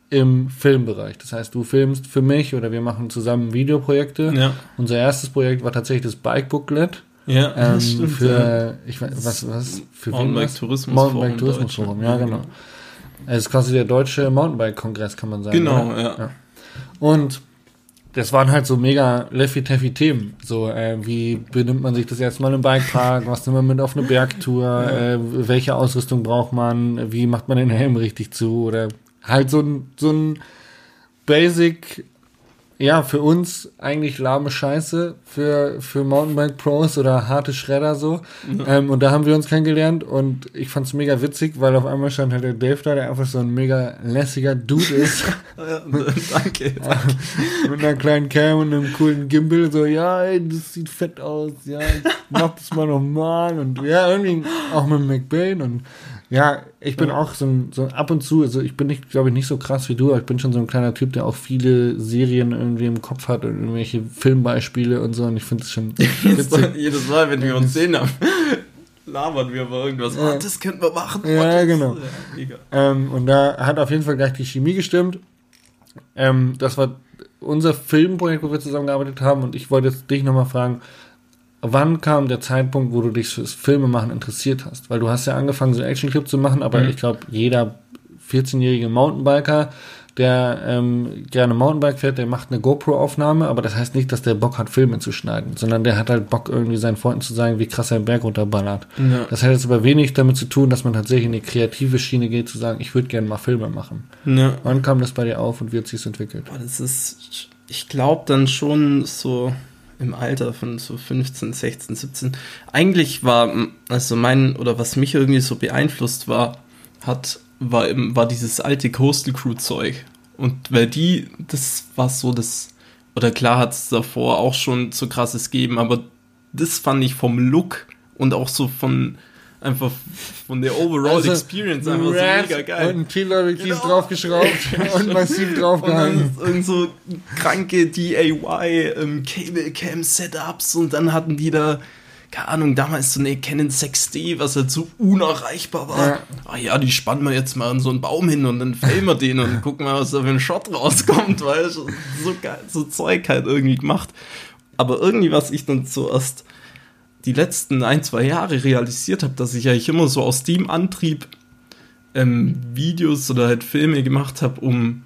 im Filmbereich. Das heißt, du filmst für mich oder wir machen zusammen Videoprojekte. Ja, Unser erstes Projekt war tatsächlich das Bike Booklet. ja Ähm, stimmt. ja. für, ich weiß, was, was, für wen Mountainbike? Tourismus Mountainbike Ja. Es ist quasi der deutsche Mountainbike-Kongress, kann man sagen. Genau, oder? ja. Und das waren halt so mega leffy-taffy Themen. So, äh, wie benimmt man sich das erste Mal im Bikepark? Was nimmt man mit auf eine Bergtour? Äh, welche Ausrüstung braucht man? Wie macht man den Helm richtig zu? Oder halt so ein, so ein Basic ja, für uns eigentlich lahme Scheiße für, für Mountainbike Pros oder harte Schredder so. Ja. Ähm, und da haben wir uns kennengelernt und ich fand's mega witzig, weil auf einmal stand halt der Dave da, der einfach so ein mega lässiger Dude ist. (laughs) ja, danke, (laughs) danke. Mit einer kleinen Cam und einem coolen Gimbal, so, ja, ey, das sieht fett aus, ja, mach das mal nochmal und ja, irgendwie auch mit McBain und ja, ich bin ja. auch so, ein, so ab und zu, also ich bin nicht, glaube ich, nicht so krass wie du, aber ich bin schon so ein kleiner Typ, der auch viele Serien irgendwie im Kopf hat und irgendwelche Filmbeispiele und so und ich finde es schon (laughs) witzig. Jedes Mal, wenn wir uns sehen haben, (laughs) labern wir über irgendwas. Ja. Oh, das könnten wir machen. Ja, genau. Ja, ähm, und da hat auf jeden Fall gleich die Chemie gestimmt. Ähm, das war unser Filmprojekt, wo wir zusammengearbeitet haben und ich wollte jetzt dich nochmal fragen, wann kam der Zeitpunkt, wo du dich fürs Filmemachen interessiert hast? Weil du hast ja angefangen, so Actionclip zu machen, aber mhm. ich glaube, jeder 14-jährige Mountainbiker, der ähm, gerne Mountainbike fährt, der macht eine GoPro-Aufnahme, aber das heißt nicht, dass der Bock hat, Filme zu schneiden, sondern der hat halt Bock, irgendwie seinen Freunden zu sagen, wie krass er einen Berg runterballert. Ja. Das hat jetzt aber wenig damit zu tun, dass man tatsächlich in die kreative Schiene geht, zu sagen, ich würde gerne mal Filme machen. Ja. Wann kam das bei dir auf und wie hat sich entwickelt? Boah, das ist, ich glaube dann schon so im Alter von so 15, 16, 17. Eigentlich war, also mein, oder was mich irgendwie so beeinflusst war, hat, war, war dieses alte Coastal Crew Zeug. Und weil die, das war so das, oder klar hat es davor auch schon so krasses gegeben, aber das fand ich vom Look und auch so von, einfach von der Overall also, Experience einfach Rat so mega geil. Und ein Keys genau. draufgeschraubt (laughs) und massiv draufgehangen. Und irgend so kranke DIY ähm, Cable Cam Setups und dann hatten die da keine Ahnung, damals so eine Canon 6D, was halt so unerreichbar war. Ja. Ah ja, die spannen wir jetzt mal an so einen Baum hin und dann filmen wir den und gucken mal, was da für ein Shot rauskommt, weil so geil, so Zeug halt irgendwie gemacht. Aber irgendwie, was ich dann zuerst die letzten ein, zwei Jahre realisiert habe, dass ich eigentlich immer so aus dem Antrieb ähm, Videos oder halt Filme gemacht habe, um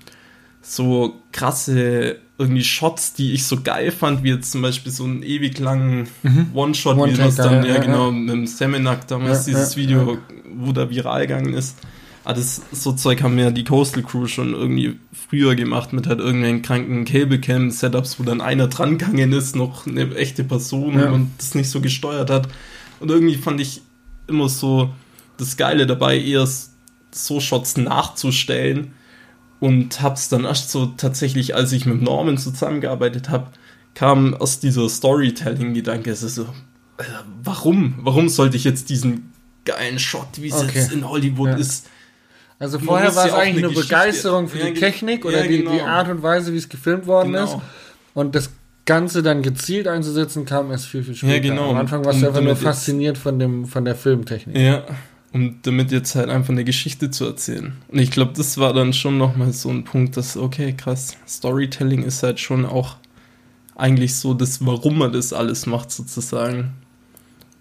so krasse irgendwie Shots, die ich so geil fand, wie jetzt zum Beispiel so einen ewig langen mhm. One-Shot, One wie das dann, ja, ja, genau, ja. mit dem Semenak damals, dieses Video, wo da viral gegangen ist. Ah, das so Zeug haben ja die Coastal Crew schon irgendwie früher gemacht mit halt irgendeinen kranken Cablecam Setups, wo dann einer dran gegangen ist, noch eine echte Person ja. und das nicht so gesteuert hat. Und irgendwie fand ich immer so das Geile dabei, eher so Shots nachzustellen und hab's dann erst so tatsächlich, als ich mit Norman zusammengearbeitet habe, kam aus dieser Storytelling-Gedanke, es ist so, äh, warum? Warum sollte ich jetzt diesen geilen Shot, wie es okay. jetzt in Hollywood ja. ist, also vorher war es eigentlich eine, eine Begeisterung für ja, die Technik oder ja, genau. die, die, Art und Weise, wie es gefilmt worden genau. ist. Und das Ganze dann gezielt einzusetzen, kam erst viel, viel später. Ja, genau. Am Anfang warst du einfach nur fasziniert von, dem, von der Filmtechnik. Ja, um damit jetzt halt einfach eine Geschichte zu erzählen. Und ich glaube, das war dann schon nochmal so ein Punkt, dass, okay, krass, Storytelling ist halt schon auch eigentlich so das, warum man das alles macht, sozusagen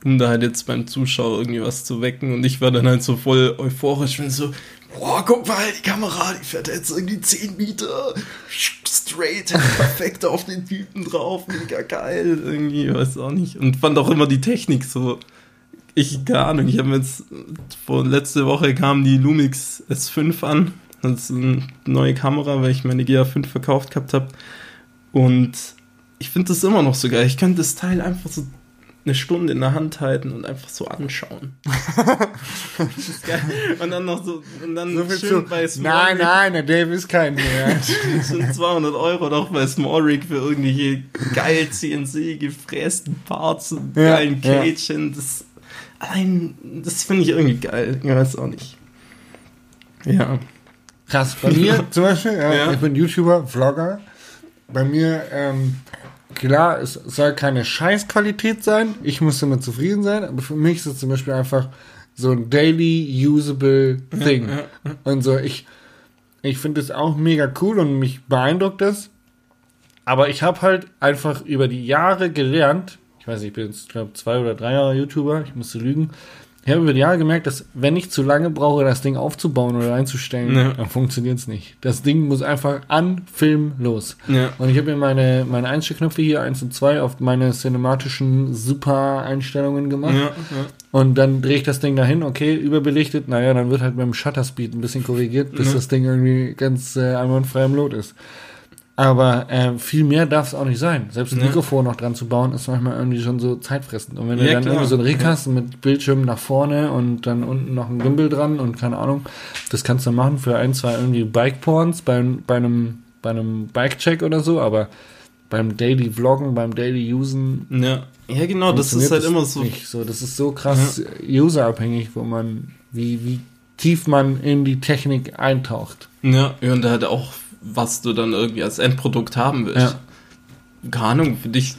um da halt jetzt beim Zuschauer irgendwie was zu wecken. Und ich war dann halt so voll euphorisch, wenn so, boah, guck mal, die Kamera, die fährt jetzt irgendwie 10 Meter straight, perfekt auf den Typen drauf, mega geil, irgendwie, weiß auch nicht. Und fand auch immer die Technik so, ich, keine Ahnung, ich habe jetzt, vor letzte Woche kam die Lumix S5 an, das ist eine neue Kamera, weil ich meine GA5 verkauft gehabt habe. Und ich finde das immer noch so geil. Ich könnte das Teil einfach so eine Stunde in der Hand halten und einfach so anschauen. das ist geil. Und dann noch so, und dann so schön zu, bei Small Nein, nein, der Dave ist kein mehr. (laughs) schon 200 Euro doch bei Small Rig für irgendwelche geil CNC gefrästen Parts und ja, geilen Kätchen. Ja. Das, allein, das finde ich irgendwie geil. Ich weiß auch nicht. Ja. Krass. Bei mir (laughs) zum Beispiel, ja. ich bin YouTuber, Vlogger. Bei mir, ähm, klar, es soll keine Scheißqualität sein. Ich muss damit zufrieden sein, aber für mich ist es zum Beispiel einfach so ein daily usable thing. Und so, ich, ich finde es auch mega cool und mich beeindruckt das. Aber ich habe halt einfach über die Jahre gelernt, ich weiß nicht, ich bin jetzt, glaube zwei oder drei Jahre YouTuber, ich musste lügen, ich habe über die Jahre gemerkt, dass wenn ich zu lange brauche, das Ding aufzubauen oder einzustellen, ja. dann funktioniert es nicht. Das Ding muss einfach an Film los. Ja. Und ich habe mir meine, meine Einstellknöpfe hier, eins und zwei, auf meine cinematischen Super-Einstellungen gemacht. Ja, und dann drehe ich das Ding dahin, okay, überbelichtet, naja, dann wird halt mit dem Shutter Speed ein bisschen korrigiert, bis das Ding irgendwie ganz äh, einwandfrei im Lot ist. Aber äh, viel mehr darf es auch nicht sein. Selbst ein Ja. Mikrofon noch dran zu bauen, ist manchmal irgendwie schon so zeitfressend. Und wenn du Ja, dann klar. irgendwie so einen Rig Ja. hast mit Bildschirm nach vorne und dann unten noch ein Gimbal dran und keine Ahnung, das kannst du machen für ein, zwei irgendwie Bike-Porns beim, bei einem, bei einem Bike-Check oder so, aber beim Daily Vloggen, beim Daily Usen. Ja, ja genau, das ist halt immer so. Nicht so. Das ist so krass userabhängig, wo man, wie, wie tief man in die Technik eintaucht. Ja, ja, und halt auch, was du dann irgendwie als Endprodukt haben willst. Ja. Keine Ahnung, für dich,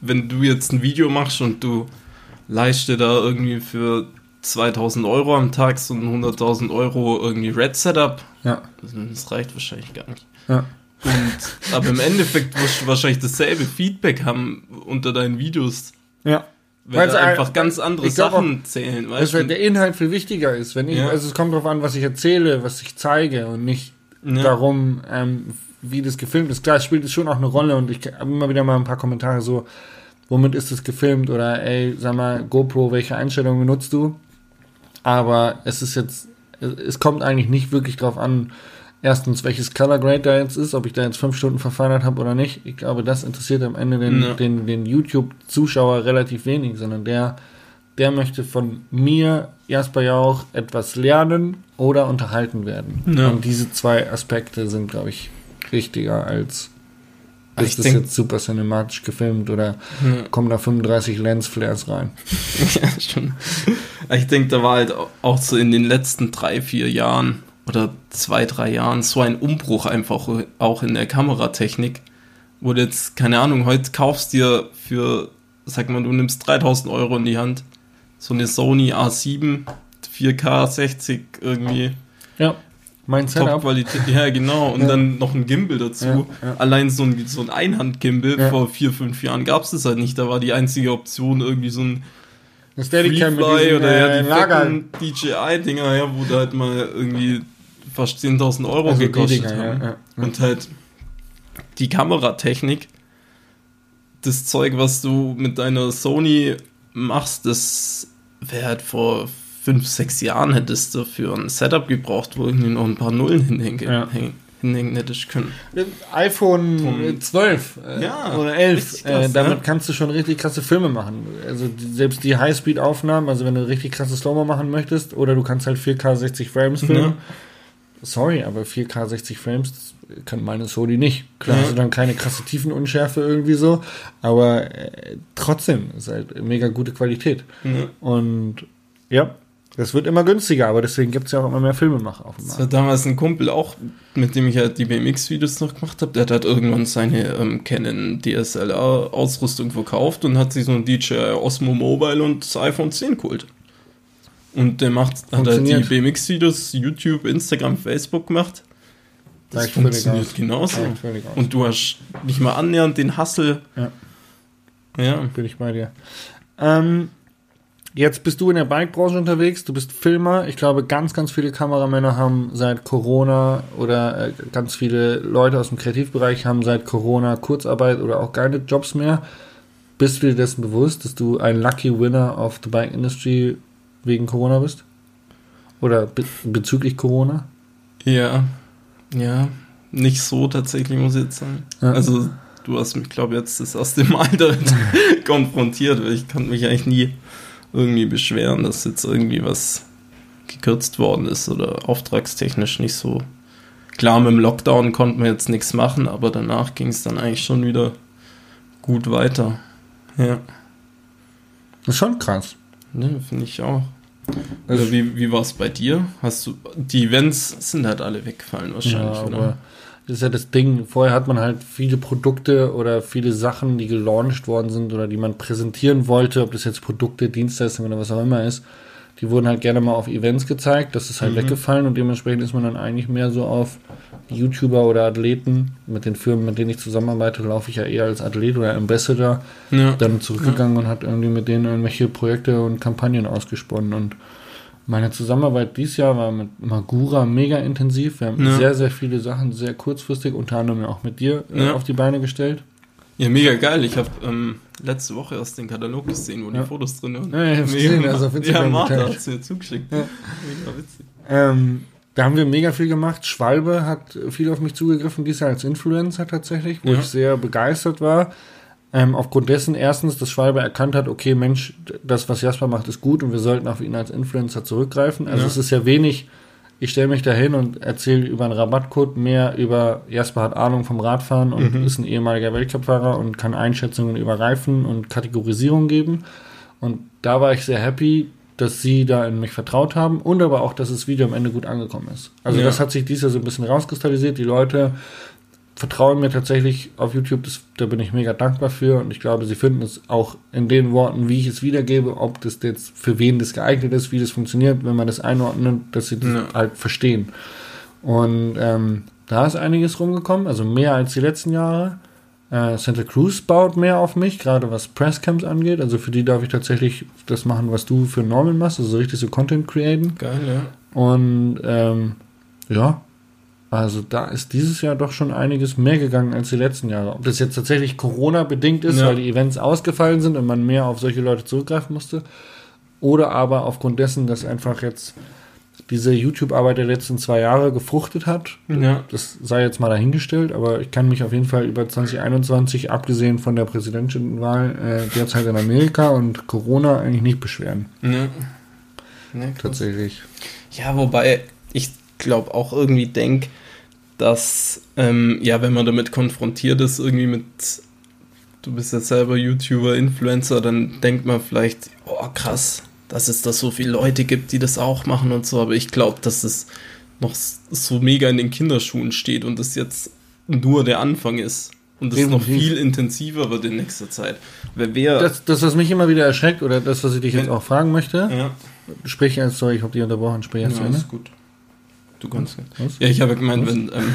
wenn du jetzt ein Video machst und du leihst dir da irgendwie für 2000 Euro am Tag so ein 100.000 Euro irgendwie Red Setup, Ja. das reicht wahrscheinlich gar nicht. Ja. Und, aber im Endeffekt wirst du wahrscheinlich dasselbe Feedback haben unter deinen Videos, Ja. weil da ein- einfach ganz andere Sachen zählen, Weil weißt du? der Inhalt viel wichtiger ist. Wenn ich, Ja. also es kommt darauf an, was ich erzähle, was ich zeige und nicht Ja. darum, ähm, wie das gefilmt ist. Klar, es spielt es schon auch eine Rolle und ich habe immer wieder mal ein paar Kommentare so, womit ist es gefilmt oder ey, sag mal, GoPro, welche Einstellung benutzt du? Aber es ist jetzt, es- es kommt eigentlich nicht wirklich drauf an, erstens, welches Color Grade da jetzt ist, ob ich da jetzt fünf Stunden verfeinert habe oder nicht. Ich glaube, das interessiert am Ende den, Ja. den, den YouTube-Zuschauer relativ wenig, sondern der, der möchte von mir, Jasper Jauch, etwas lernen oder unterhalten werden. Ja. Und diese zwei Aspekte sind, glaube ich, wichtiger als Also ist ich das denk- jetzt super cinematisch gefilmt oder Ja. kommen da 35 Lensflares rein. (laughs) Ja, schon. Ich denke, da war halt auch so in den letzten drei, vier Jahren oder zwei, drei Jahren so ein Umbruch einfach auch in der Kameratechnik, wo du jetzt, keine Ahnung, heute kaufst dir für, sag mal, du nimmst 3000 Euro in die Hand, so eine Sony A7, 4K 60 irgendwie, Ja, mein Setup. Top-Qualität, ja genau, und Ja. dann noch ein Gimbal dazu. Ja, ja. Allein so ein, so ein Einhand-Gimbal Ja. vor vier, fünf Jahren gab es das halt nicht, da war die einzige Option irgendwie so ein Steadicam oder ja, äh, die Lager. fetten DJI-Dinger, ja, wo da halt mal irgendwie fast 10.000 Euro Also die gekostet Dinger, haben. ja, ja. Und halt die Kameratechnik, das Zeug, was du mit deiner Sony machst, das wäre halt vor fünf, sechs Jahren hättest du für ein Setup gebraucht, wo irgendwie noch ein paar Nullen hinhängen, Ja. häng- hinhängen hättest können. iPhone Vom- 12 äh, Ja, oder 11. richtig krass, äh, damit ja. kannst du schon richtig krasse Filme machen. Also die, selbst die Highspeed-Aufnahmen, also wenn du richtig krasse Slow-Mo machen möchtest, oder du kannst halt 4K 60 Frames filmen. Ja. Sorry, aber 4K 60 Frames das kann meine Sony nicht. Klar, Ja. du dann keine krasse Tiefenunschärfe irgendwie so, aber äh, trotzdem ist halt mega gute Qualität. Ja. Und ja, das wird immer günstiger, aber deswegen gibt es ja auch immer mehr Filmemacher auf dem Das Markt. war damals ein Kumpel auch, mit dem ich halt die BMX-Videos noch gemacht habe. Der hat halt irgendwann seine ähm, Canon DSLR-Ausrüstung verkauft und hat sich so ein DJI Osmo Mobile und das iPhone 10 geholt. Und der macht, hat halt die. BMX-Videos, YouTube, Instagram, Facebook gemacht. Das völlig funktioniert aus. genauso. Und du hast nicht mal annähernd den Hassel. Ja. Ja. bin ich bei dir. Ähm, jetzt bist du in der Bike-Branche unterwegs, du bist Filmer. Ich glaube, ganz, ganz viele Kameramänner haben seit Corona oder äh, ganz viele Leute aus dem Kreativbereich haben seit Corona Kurzarbeit oder auch keine Jobs mehr. Bist du dir dessen bewusst, dass du ein Lucky Winner of the Bike Industry wegen Corona bist? Oder be bezüglich Corona? Ja. Ja. Nicht so tatsächlich, muss ich jetzt sagen. Ja. Also, du hast mich, glaube ich, jetzt das erste Mal (laughs) damit (laughs) konfrontiert, weil ich kann mich eigentlich nie irgendwie beschweren, dass jetzt irgendwie was gekürzt worden ist oder auftragstechnisch nicht so. Klar, mit dem Lockdown konnte man jetzt nichts machen, aber danach ging es dann eigentlich schon wieder gut weiter. Ja, Das ist schon krass. ne, finde ich auch. Also- wie, wie war es bei dir? Hast du die Events sind halt alle weggefallen wahrscheinlich, Ja, oder? das ist ja das Ding. Vorher hat man halt viele Produkte oder viele Sachen, die gelauncht worden sind oder die man präsentieren wollte, ob das jetzt Produkte, Dienstleistungen oder was auch immer ist. Die wurden halt gerne mal auf Events gezeigt. Das ist halt Mhm. weggefallen und dementsprechend ist man dann eigentlich mehr so auf YouTuber oder Athleten. Mit den Firmen, mit denen ich zusammenarbeite, laufe ich ja eher als Athlet oder Ambassador Ja. dann zurückgegangen und hat irgendwie mit denen irgendwelche Projekte und Kampagnen ausgesponnen. Und meine Zusammenarbeit dieses Jahr war mit Magura mega intensiv. Wir haben Ja. sehr, sehr viele Sachen sehr kurzfristig, unter anderem auch mit dir, äh, Ja. auf die Beine gestellt. Ja, mega geil. Ich habe ähm, letzte Woche erst den Katalog gesehen, wo Ja. die Fotos drin waren. Ja, ich hab's gesehen, also auf ja, Instagram Martha geteilt. hat es mir zugeschickt. Ja. Mega witzig. Ähm, da haben wir mega viel gemacht. Schwalbe hat viel auf mich zugegriffen, dies Jahr als Influencer tatsächlich, wo Ja. ich sehr begeistert war. Ähm, aufgrund dessen erstens, dass Schwalbe erkannt hat, okay, Mensch, das, was Jasper macht, ist gut und wir sollten auf ihn als Influencer zurückgreifen. Also Ja. es ist ja wenig, ich stelle mich da hin und erzähle über einen Rabattcode mehr über Jasper hat Ahnung vom Radfahren und Mhm. ist ein ehemaliger Weltcupfahrer und kann Einschätzungen über Reifen und Kategorisierung geben. Und da war ich sehr happy, dass sie da in mich vertraut haben und aber auch, dass das Video am Ende gut angekommen ist. Also Ja. das hat sich dieses Jahr so ein bisschen rauskristallisiert. Die Leute vertrauen mir tatsächlich auf YouTube, das, da bin ich mega dankbar für und ich glaube, sie finden es auch in den Worten, wie ich es wiedergebe, ob das jetzt für wen das geeignet ist, wie das funktioniert, wenn man das einordnet, dass sie das Ja. halt verstehen. Und ähm, da ist einiges rumgekommen, also mehr als die letzten Jahre. Äh, Santa Cruz baut mehr auf mich, gerade was Presscamps angeht. Also für die darf ich tatsächlich das machen, was du für Norman machst, also so richtig so Content createn. Geil, ja. Und ähm, ja, also da ist dieses Jahr doch schon einiges mehr gegangen als die letzten Jahre. Ob das jetzt tatsächlich Corona-bedingt ist, Ja. weil die Events ausgefallen sind und man mehr auf solche Leute zurückgreifen musste, oder aber aufgrund dessen, dass einfach jetzt diese YouTube-Arbeit der letzten zwei Jahre gefruchtet hat. Ja. Das sei jetzt mal dahingestellt, aber ich kann mich auf jeden Fall über 2021, abgesehen von der Präsidentenwahl, äh, derzeit in Amerika und Corona eigentlich nicht beschweren. Ja. Krass. Tatsächlich. Ja, wobei ich glaube auch irgendwie denke, dass, ähm, ja, wenn man damit konfrontiert ist, irgendwie mit, du bist jetzt selber YouTuber, Influencer, dann denkt man vielleicht, oh krass, dass es da so viele Leute gibt, die das auch machen und so, aber ich glaube, dass es noch so mega in den Kinderschuhen steht und das jetzt nur der Anfang ist. Und das noch viel intensiver wird in nächster Zeit. Weil wer. Das, das, was mich immer wieder erschreckt, oder das, was ich dich jetzt auch fragen möchte, ja, sprich jetzt, sorry, ich habe dich unterbrochen, sprich jetzt ja, zu Ende. ist gut. Du kannst. Was? Ja, ich habe gemeint, wenn, ähm,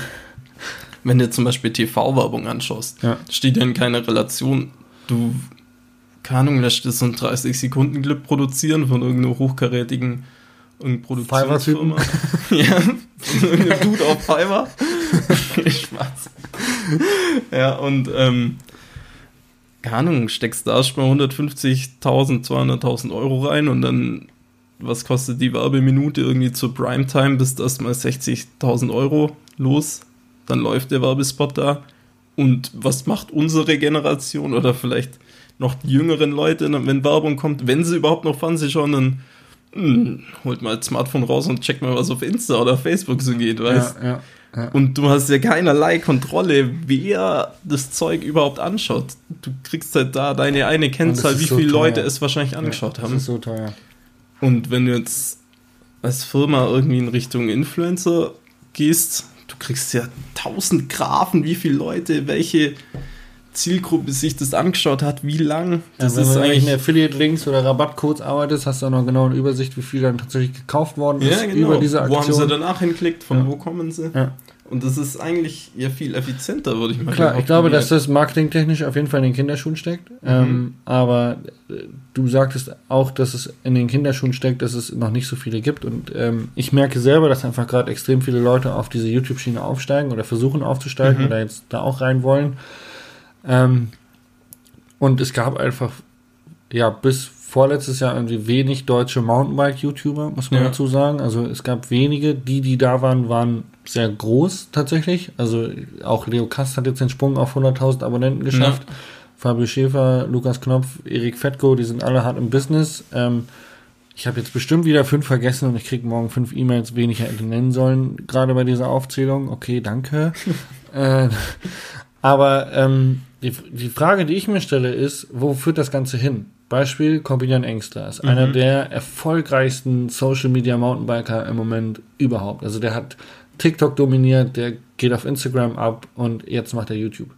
wenn du zum Beispiel TV-Werbung anschaust, Ja. steht ja in keiner Relation. Du, keine Ahnung, lässt so ein 30-Sekunden-Clip produzieren von irgendeiner hochkarätigen irgendeiner Produktionsfirma. (laughs) ja, von irgendeinem (laughs) Dude auf Fiverr. (laughs) Spaß. ja, und ähm, keine Ahnung, steckst da erstmal 150.000, 200.000 Euro rein und dann, was kostet die Werbeminute irgendwie zur Primetime, bist erstmal 60.000 Euro los, dann läuft der Werbespot da und was macht unsere Generation oder vielleicht noch die jüngeren Leute, wenn Werbung kommt, wenn sie überhaupt noch Fernsehen schauen, dann hm, holt mal das Smartphone raus und checkt mal, was auf Insta oder Facebook so geht, weißt Ja, ja, ja. und du hast ja keinerlei Kontrolle, wer das Zeug überhaupt anschaut. Du kriegst halt da deine eine Kennzahl, wie so viele teuer. Leute es wahrscheinlich angeschaut Das haben. ist so teuer. Und wenn du jetzt als Firma irgendwie in Richtung Influencer gehst, du kriegst ja tausend Graphen, wie viele Leute, welche Zielgruppe sich das angeschaut hat, wie lang. Das ja, wenn ist du eigentlich in Affiliate-Links oder Rabattcodes arbeitest, hast du auch noch genau eine Übersicht, wie viel dann tatsächlich gekauft worden ist ja, genau. über diese Wo haben sie Aktion. danach hinklickt, von Ja. wo kommen sie? Ja. Und das ist eigentlich ja viel effizienter, würde ich mal Klar, ich glaube, dass das marketingtechnisch auf jeden Fall in den Kinderschuhen steckt. Mhm. Ähm, aber äh, du sagtest auch, dass es in den Kinderschuhen steckt, dass es noch nicht so viele gibt. Und ähm, ich merke selber, dass einfach gerade extrem viele Leute auf diese YouTube-Schiene aufsteigen oder versuchen aufzusteigen Mhm. oder jetzt da auch rein wollen. Ähm, und es gab einfach, ja, bis vorletztes Jahr irgendwie wenig deutsche Mountainbike-YouTuber, muss man Ja. dazu sagen. Also es gab wenige, die, die da waren, waren sehr groß tatsächlich. Also auch Leo Kast hat jetzt den Sprung auf 100.000 Abonnenten geschafft. Fabio Schäfer, Lukas Knopf, Erik Fettko, die sind alle hart im Business. Ähm, ich habe jetzt bestimmt wieder fünf vergessen und ich kriege morgen fünf E-Mails, wen ich hätte nennen sollen, gerade bei dieser Aufzählung. Okay, danke. (laughs) äh, aber ähm, die, die Frage, die ich mir stelle, ist, wo führt das Ganze hin? Beispiel Corbinian Engster ist einer Mhm. der erfolgreichsten Social Media Mountainbiker im Moment überhaupt. Also der hat TikTok dominiert, der geht auf Instagram ab und jetzt macht er YouTube.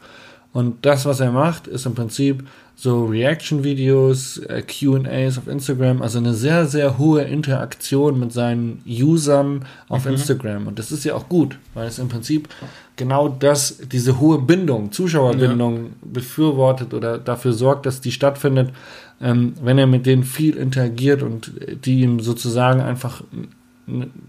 Und das, was er macht, ist im Prinzip so Reaction-Videos, äh, QAs auf Instagram, also eine sehr, sehr hohe Interaktion mit seinen Usern auf Instagram. Und das ist ja auch gut, weil es im Prinzip genau das, diese hohe Bindung, Zuschauerbindung befürwortet oder dafür sorgt, dass die stattfindet, ähm, wenn er mit denen viel interagiert und die ihm sozusagen einfach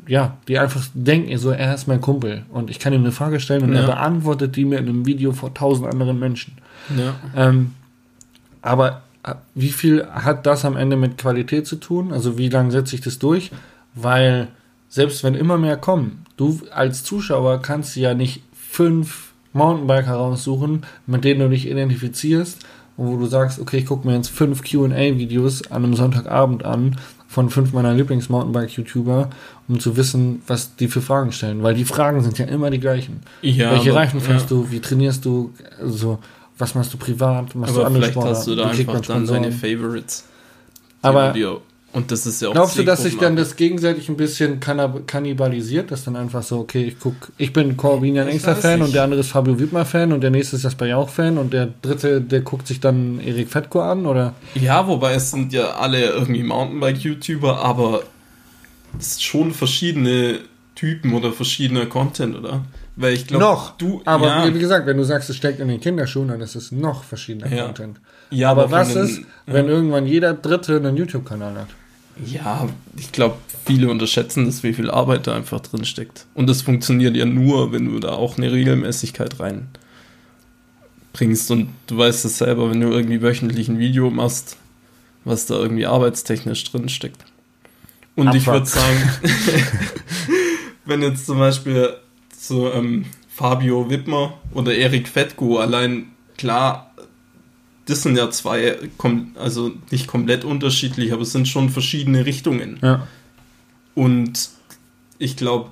ja, die einfach denken, so, er ist mein Kumpel und ich kann ihm eine Frage stellen und Ja. er beantwortet die mir in einem Video vor tausend anderen Menschen. Ja. Ähm, aber äh, wie viel hat das am Ende mit Qualität zu tun? Also wie lange setze ich das durch? Weil selbst wenn immer mehr kommen, du als Zuschauer kannst ja nicht fünf Mountainbiker raussuchen, mit denen du dich identifizierst und wo du sagst, okay, ich gucke mir jetzt fünf QA-Videos an einem Sonntagabend an von fünf meiner Lieblings-Mountainbike-YouTuber, um zu wissen, was die für Fragen stellen. Weil die Fragen sind ja immer die gleichen. Ja, Welche aber- Reifen fährst ja. du? Wie trainierst du? Also, was machst du privat? Machst du Aber andere vielleicht Sportarten? hast du da kriegt einfach dann Sponsoren? Favorites. Aber du und das ist ja auch Glaubst du, dass sich dann das gegenseitig ein bisschen kannibalisiert? Dass dann einfach so, okay, ich guck, ich bin Corbinian Engster Fan nicht. und der andere ist Fabio Wittmer Fan und der nächste ist Jasper Jauch Fan und der dritte, der guckt sich dann Erik Fettko an oder? Ja, wobei es sind ja alle irgendwie Mountainbike-YouTuber, aber es sind schon verschiedene Typen oder verschiedener Content, oder? Weil ich glaube, noch. du, aber ja, wie gesagt, wenn du sagst, es steckt in den Kinderschuhen, dann ist es noch verschiedener Ja. Content. ja, aber von was den- ist, wenn irgendwann jeder Dritte einen YouTube-Kanal hat? Ja, ich glaube, viele unterschätzen das, wie viel Arbeit da einfach drin steckt. Und das funktioniert ja nur, wenn du da auch eine Regelmäßigkeit reinbringst. Und du weißt es selber, wenn du irgendwie wöchentlich ein Video machst, was da irgendwie arbeitstechnisch drin steckt. Und ich würde sagen, (laughs) (laughs) wenn jetzt zum Beispiel so ähm, Fabio Wittmer oder Erik Fettko allein, klar, das sind ja zwei, also nicht komplett unterschiedlich, aber es sind schon verschiedene Richtungen. Ja. Und ich glaube,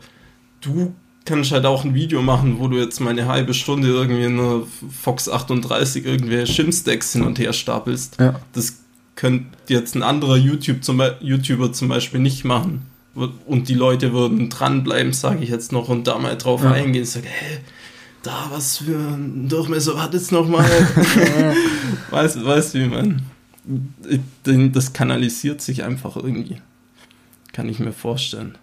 du kannst halt auch ein Video machen, wo du jetzt mal eine halbe Stunde irgendwie in einer Fox 38 irgendwelche Shim-Stacks hin und her stapelst. Ja. Das könnte jetzt ein anderer YouTube zum, Be- YouTuber zum Beispiel nicht machen. Und die Leute würden dranbleiben, sage ich jetzt noch, und da mal drauf Ja. eingehen und sagen, hä, da was für ein Durchmesser war das nochmal? (laughs) (laughs) weißt du, weißt, wie man. Das kanalisiert sich einfach irgendwie. Kann ich mir vorstellen.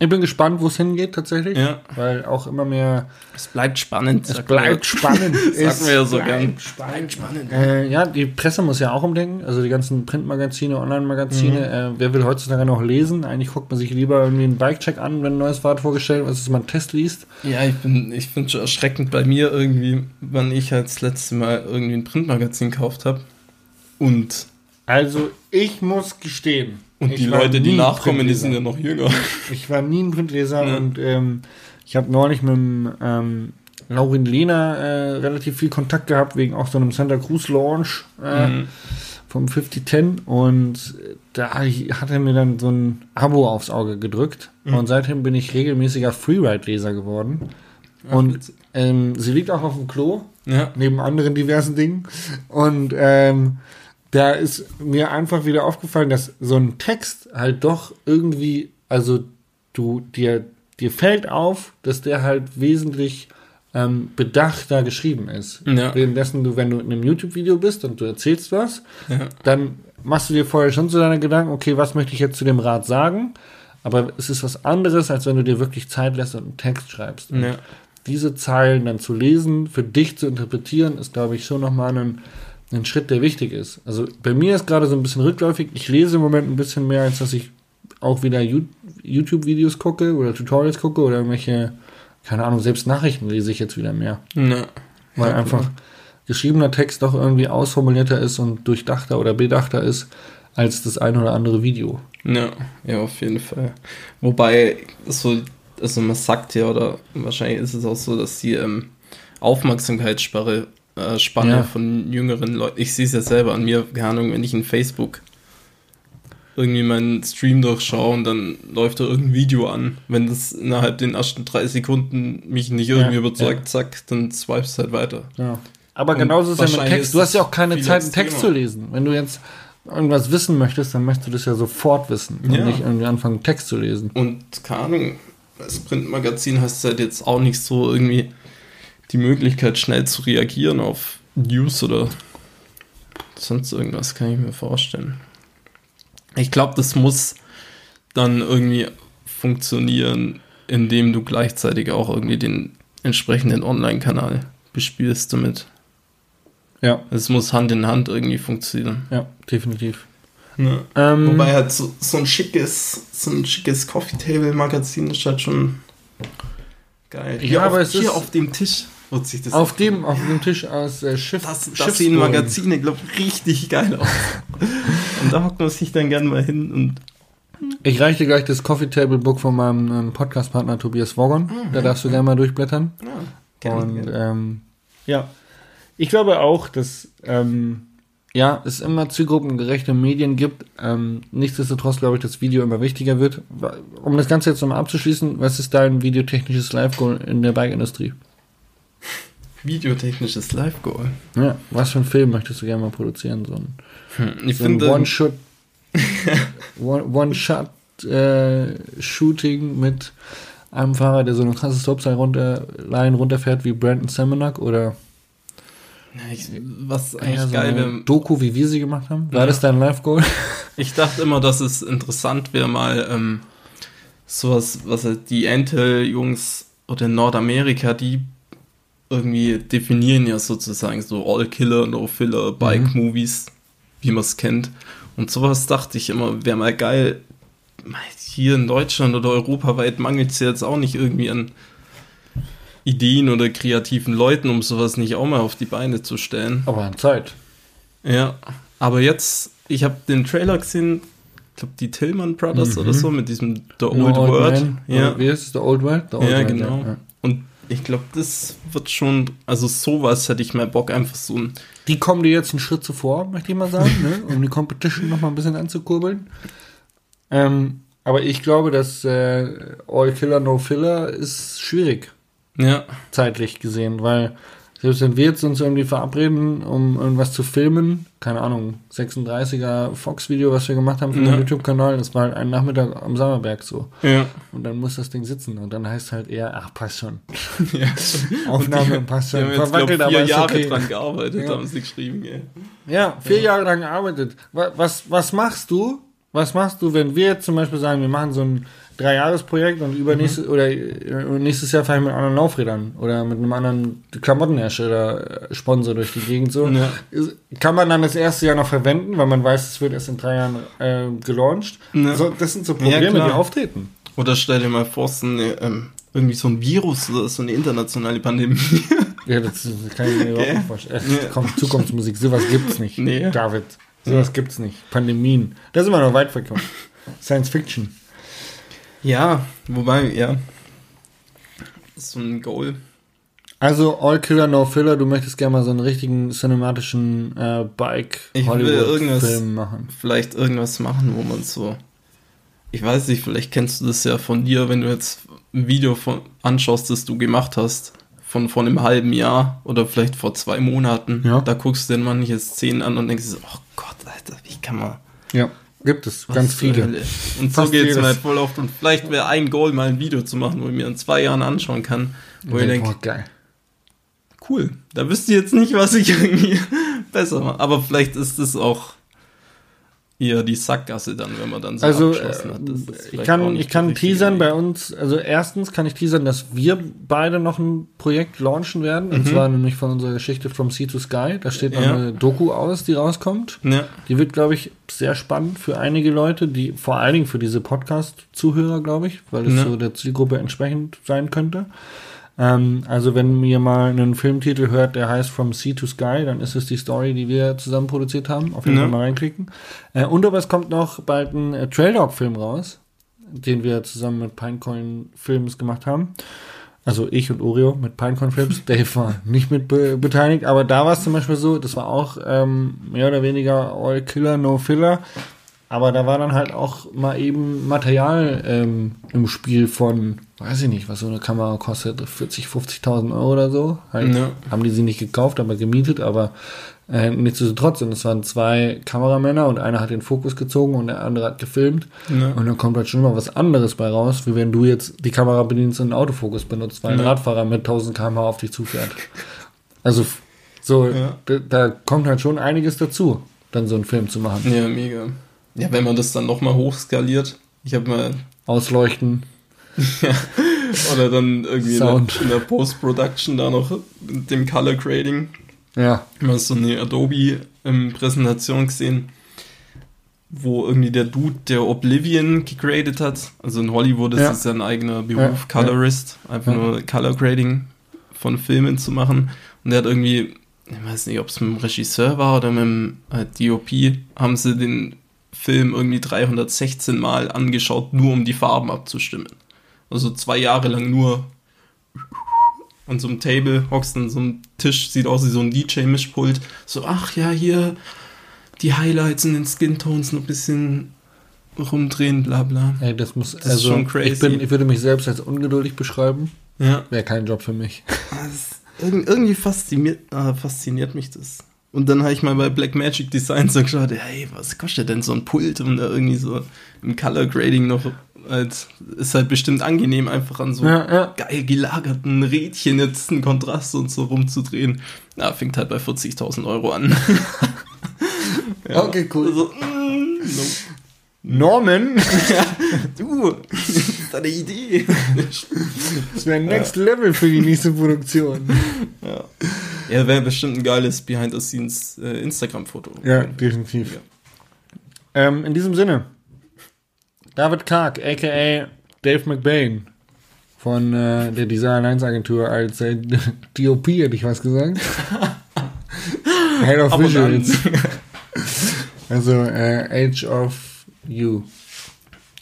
Ich bin gespannt, wo es hingeht tatsächlich. Ja. Weil auch immer mehr. Es bleibt spannend. Es bleibt spannend. (laughs) Sagen wir ja so gern. Spannend. spannend. Äh, ja, die Presse muss ja auch umdenken. Also die ganzen Printmagazine, Online-Magazine. Äh, wer will heutzutage noch lesen? Eigentlich guckt man sich lieber irgendwie einen Bike-Check an, wenn ein neues Fahrrad vorgestellt wird, als dass man einen Test liest. Ja, ich bin, ich finde schon erschreckend bei mir irgendwie, wann ich halt das letzte Mal irgendwie ein Printmagazin gekauft habe. Und, Also ich muss gestehen. Und ich die Leute, die nachkommen, die sind ja noch jünger. (laughs) Ich war nie ein Printleser Ja. und ähm, ich habe neulich mit dem ähm, Laurin Lehner äh, relativ viel Kontakt gehabt, wegen auch so einem Santa Cruz Launch äh, Mhm. vom 5010 und da hat er mir dann so ein Abo aufs Auge gedrückt Mhm. und seitdem bin ich regelmäßiger Freeride-Leser geworden. Und ähm, sie liegt auch auf dem Klo, Ja. neben anderen diversen Dingen. Und ähm, da ist mir einfach wieder aufgefallen, dass so ein Text halt doch irgendwie, also du, dir, dir fällt auf, dass der halt wesentlich ähm, bedachter geschrieben ist. Ja. Währenddessen du, wenn du in einem YouTube-Video bist und du erzählst was, Ja. dann machst du dir vorher schon so deine Gedanken, okay, was möchte ich jetzt zu dem Rat sagen? Aber es ist was anderes, als wenn du dir wirklich Zeit lässt und einen Text schreibst. Ja. diese Zeilen dann zu lesen, für dich zu interpretieren, ist, glaube ich, schon nochmal ein, ein Schritt, der wichtig ist. Also bei mir ist gerade so ein bisschen rückläufig. Ich lese im Moment ein bisschen mehr, als dass ich auch wieder YouTube-Videos gucke oder Tutorials gucke oder irgendwelche, keine Ahnung, selbst Nachrichten lese ich jetzt wieder mehr. Ja. Weil Ja, einfach geschriebener Text doch irgendwie ausformulierter ist und durchdachter oder bedachter ist als das ein oder andere Video. Ja, ja, auf jeden Fall. Wobei, so, also man sagt ja, oder wahrscheinlich ist es auch so, dass die ähm, Aufmerksamkeitsspanne äh, Spanne Ja. von jüngeren Leuten, ich sehe es ja selber an mir, keine Ahnung, wenn ich in Facebook irgendwie meinen Stream durchschaue und dann läuft da irgendein Video an. Wenn das innerhalb den ersten drei Sekunden mich nicht irgendwie Ja, überzeugt, ja. zack, dann swipes halt weiter. Ja. Aber Und genauso ist es ja mit Text. Du hast ja auch keine Zeit, einen Text zu lesen. Wenn du jetzt irgendwas wissen möchtest, dann möchtest du das ja sofort wissen und Ja. nicht irgendwie anfangen, Text zu lesen. Und keine Ahnung, als Printmagazin hast du halt jetzt auch nicht so irgendwie die Möglichkeit, schnell zu reagieren auf News oder sonst irgendwas, kann ich mir vorstellen. Ich glaube, das muss dann irgendwie funktionieren, indem du gleichzeitig auch irgendwie den entsprechenden Online-Kanal bespielst damit. Ja, Es muss Hand in Hand irgendwie funktionieren. ja, definitiv. Ja. Ähm, Wobei halt so, so ein schickes, so ein schickes Coffee Table Magazin ist halt schon geil. Ja, Hier aber auf, es hier ist- auf dem Tisch wird sich das auf dem, auf dem Tisch aus äh, Schiff, das, das sehen Magazine, glaube ich, richtig geil aus. (laughs) und da hockt man sich dann gern mal hin und Ich reiche dir gleich das Coffee Table Book von meinem ähm, Podcast-Partner Tobias Woggon. Da darfst du gerne mal durchblättern. Ja, gerne, Und gerne. ähm, ja, ich glaube auch, dass ähm, ja, es immer zielgruppengerechte Medien gibt. Ähm, nichtsdestotrotz glaube ich, dass Video immer wichtiger wird. Um das Ganze jetzt nochmal abzuschließen, was ist dein videotechnisches Live-Goal in der Bike-Industrie? Videotechnisches Live-Goal. Ja, was für einen Film möchtest du gerne mal produzieren? So ein, Hm, Ich so finde, One-Shot (laughs) One- One-Shot-Shooting mit einem Fahrer, der so eine krasse Slopestyle runter, Line runterfährt wie Brandon Semenak oder Ja, ich, was eigentlich so geil eine wäre, Doku, wie wir sie gemacht haben. War Ja. das dein Live-Goal? (laughs) Ich dachte immer, dass es interessant wäre, mal ähm, sowas, was halt die Intel-Jungs oder in Nordamerika, die irgendwie definieren ja sozusagen so All-Killer, No-Filler, Bike-Movies, wie man es kennt. Und sowas dachte ich immer, wäre mal geil. Hier in Deutschland oder europaweit mangelt es ja jetzt auch nicht irgendwie an Ideen oder kreativen Leuten, um sowas nicht auch mal auf die Beine zu stellen. Aber an Zeit. Ja, aber jetzt, ich habe den Trailer gesehen, ich glaube die Tillman Brothers Mhm. oder so, mit diesem The No Old, World. Man. Ja, Wie ist es? The Old World? The Old ja World, genau. ja. Und ich glaube, das wird schon, also sowas hätte ich mal Bock, einfach so ein, Die kommen dir jetzt einen Schritt zuvor, möchte ich mal sagen, ne? um die Competition noch mal ein bisschen anzukurbeln. Ähm, aber ich glaube, dass äh, All Killer No Filler ist schwierig. ja, zeitlich gesehen, weil selbst wenn wir jetzt uns irgendwie verabreden, um irgendwas zu filmen, keine Ahnung, 36er Fox-Video, was wir gemacht haben für Ja. den YouTube-Kanal, das war halt ein Nachmittag am Sommerberg so. ja, Und dann muss das Ding sitzen und dann heißt halt eher, ach, passt schon. (laughs) ja. Aufnahme passt Die schon. haben jetzt, glaub, vier aber Jahre okay. dran gearbeitet, Ja. haben sie geschrieben, gell. Ja, vier Jahre lang gearbeitet. Wa- Was, was machst du? Was machst du, wenn wir jetzt zum Beispiel sagen, wir machen so ein Dreijahresprojekt und übernächstes oder äh, nächstes Jahr fahren wir mit anderen Laufrädern oder mit einem anderen Klamottenhersteller äh, Sponsor durch die Gegend so. Ja. Kann man dann das erste Jahr noch verwenden, weil man weiß, es wird erst in drei Jahren äh, gelauncht. Ja. So, das sind so Ja, Probleme, klar. die auftreten. Oder stell dir mal vor, es ist eine, ähm, irgendwie so ein Virus oder so eine internationale Pandemie. (laughs) Ja, das, kann ich mir überhaupt nicht vorstellen. Ja. (laughs) Komm, Zukunftsmusik, sowas gibt's nicht. Nee. David, sowas gibt's nicht. Pandemien, da sind wir noch weit verkommen. (laughs) Science Fiction. Ja, wobei, ja. So ein Goal. Also All Killer No Filler, du möchtest gerne mal so einen richtigen cinematischen äh, Bike Ich will Hollywood irgendwas- Film machen. vielleicht irgendwas machen, wo man so. Ich weiß nicht, vielleicht kennst du das ja von dir, wenn du jetzt ein Video von, anschaust, das du gemacht hast, von vor einem halben Jahr oder vielleicht vor zwei Monaten. Ja. Da guckst du dir manche Szenen an und denkst so, oh Gott, Alter, wie kann man. Ja, gibt es was ganz viele. Hölle? Und so geht es mir halt voll oft. Und vielleicht wäre ein Goal, mal ein Video zu machen, wo ich mir in zwei Jahren anschauen kann, wo ich denke, geil. cool, da wüsste ich jetzt nicht, was ich (laughs) irgendwie besser mache. Aber vielleicht ist es auch eher die Sackgasse dann, wenn man dann so Also abgeschlossen hat. Äh, ich kann, ich kann teasern bei uns, also erstens kann ich teasern, dass wir beide noch ein Projekt launchen werden, und zwar nämlich von unserer Geschichte From Sea to Sky. Da steht noch Mhm. Ja. eine Doku aus, die rauskommt. Ja, Die wird, glaube ich, sehr spannend für einige Leute, die vor allen Dingen für diese Podcast-Zuhörer, glaube ich, weil es Ja. so der Zielgruppe entsprechend sein könnte. Ähm, also wenn ihr mal einen Filmtitel hört, der heißt From Sea to Sky, dann ist es die Story, die wir zusammen produziert haben. Auf jeden Ja. Fall mal reinklicken. Äh, und aber es kommt noch bald ein äh, Trail Dog Film raus, den wir zusammen mit Pinecoin Films gemacht haben. Also ich und Oreo mit Pinecoin Films. (laughs) Dave war nicht mit be beteiligt, aber da war es zum Beispiel so, das war auch ähm, mehr oder weniger All Killer, No Filler. Aber da war dann halt auch mal eben Material ähm, im Spiel von, weiß ich nicht, was so eine Kamera kostet, 40, 50.000 Euro oder so. Halt, Ja. Haben die sie nicht gekauft, aber gemietet, aber äh, nichtsdestotrotz. Und es waren zwei Kameramänner und einer hat den Fokus gezogen und der andere hat gefilmt. Ja. Und dann kommt halt schon mal was anderes bei raus, wie wenn du jetzt die Kamera bedienst und einen Autofokus benutzt, weil ein Ja. Radfahrer mit 1000 km/h auf dich zufährt. Also so, da, da kommt halt schon einiges dazu, dann so einen Film zu machen. ja, mega. Ja, wenn man das dann nochmal hochskaliert. Ich habe mal Ausleuchten. (laughs) Oder dann irgendwie in der, Sound. in der Post-Production da noch mit dem Color Grading. Ja. Mal so eine Adobe-Präsentation gesehen, wo irgendwie der Dude, der Oblivion gegradet hat. Also in Hollywood ist Ja. es ja ein eigener Beruf, Ja, Colorist, einfach Ja. nur Color Grading von Filmen zu machen. Und der hat irgendwie, ich weiß nicht, ob es mit dem Regisseur war oder mit dem äh, DOP, haben sie den Film irgendwie 316 Mal angeschaut, nur um die Farben abzustimmen. Also zwei Jahre lang nur an so einem Table, hockst an so einem Tisch, sieht aus wie so ein DJ-Mischpult. So, ach ja, hier die Highlights in den Skin-Tones noch ein bisschen rumdrehen, bla bla. Ey, das muss, ist also, schon crazy. Ich, bin, ich würde mich selbst als ungeduldig beschreiben. Ja. Wäre kein Job für mich. Das, irg- irgendwie fasziniert, äh, fasziniert mich das. Und dann habe ich mal bei Blackmagic Designs so geschaut, hey, was kostet denn so ein Pult? Und da irgendwie so im Color Grading noch, halt, ist halt bestimmt angenehm, einfach an so Ja, ja. geil gelagerten Rädchen jetzt einen Kontrast und so rumzudrehen. Ja, fängt halt bei 40.000 Euro an. (laughs) Ja. Okay, cool. Also, mm, no. Norman, (laughs) Du, das ist eine Idee. (laughs) das wäre Next Level für die nächste Produktion. ja, ja wäre bestimmt ein geiles Behind-the-Scenes äh, Instagram-Foto. Ja, definitiv. Ähm, in diesem Sinne, David Karg, a.k.a. Dave McBain von äh, der Design 1 Agentur als äh, (laughs) DOP, hätte ich was gesagt. (laughs) Head of. Visuals. also äh, Age of You.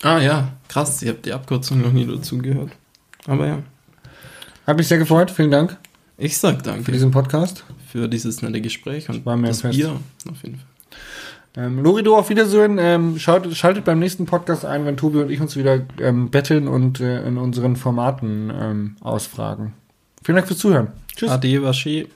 Ah ja, krass, ich habe die Abkürzung noch nie dazu gehört. Aber ja, Hat mich sehr gefreut, vielen Dank ich sag für danke diesen Podcast. für dieses nette Gespräch und war mir das Fest. Bier auf jeden Fall. Ähm, Lorido, auf Wiedersehen. Ähm, schaut, schaltet beim nächsten Podcast ein, wenn Tobi und ich uns wieder ähm, betteln und äh, in unseren Formaten ähm, ausfragen. Vielen Dank fürs Zuhören. Tschüss. Ade, Waschi.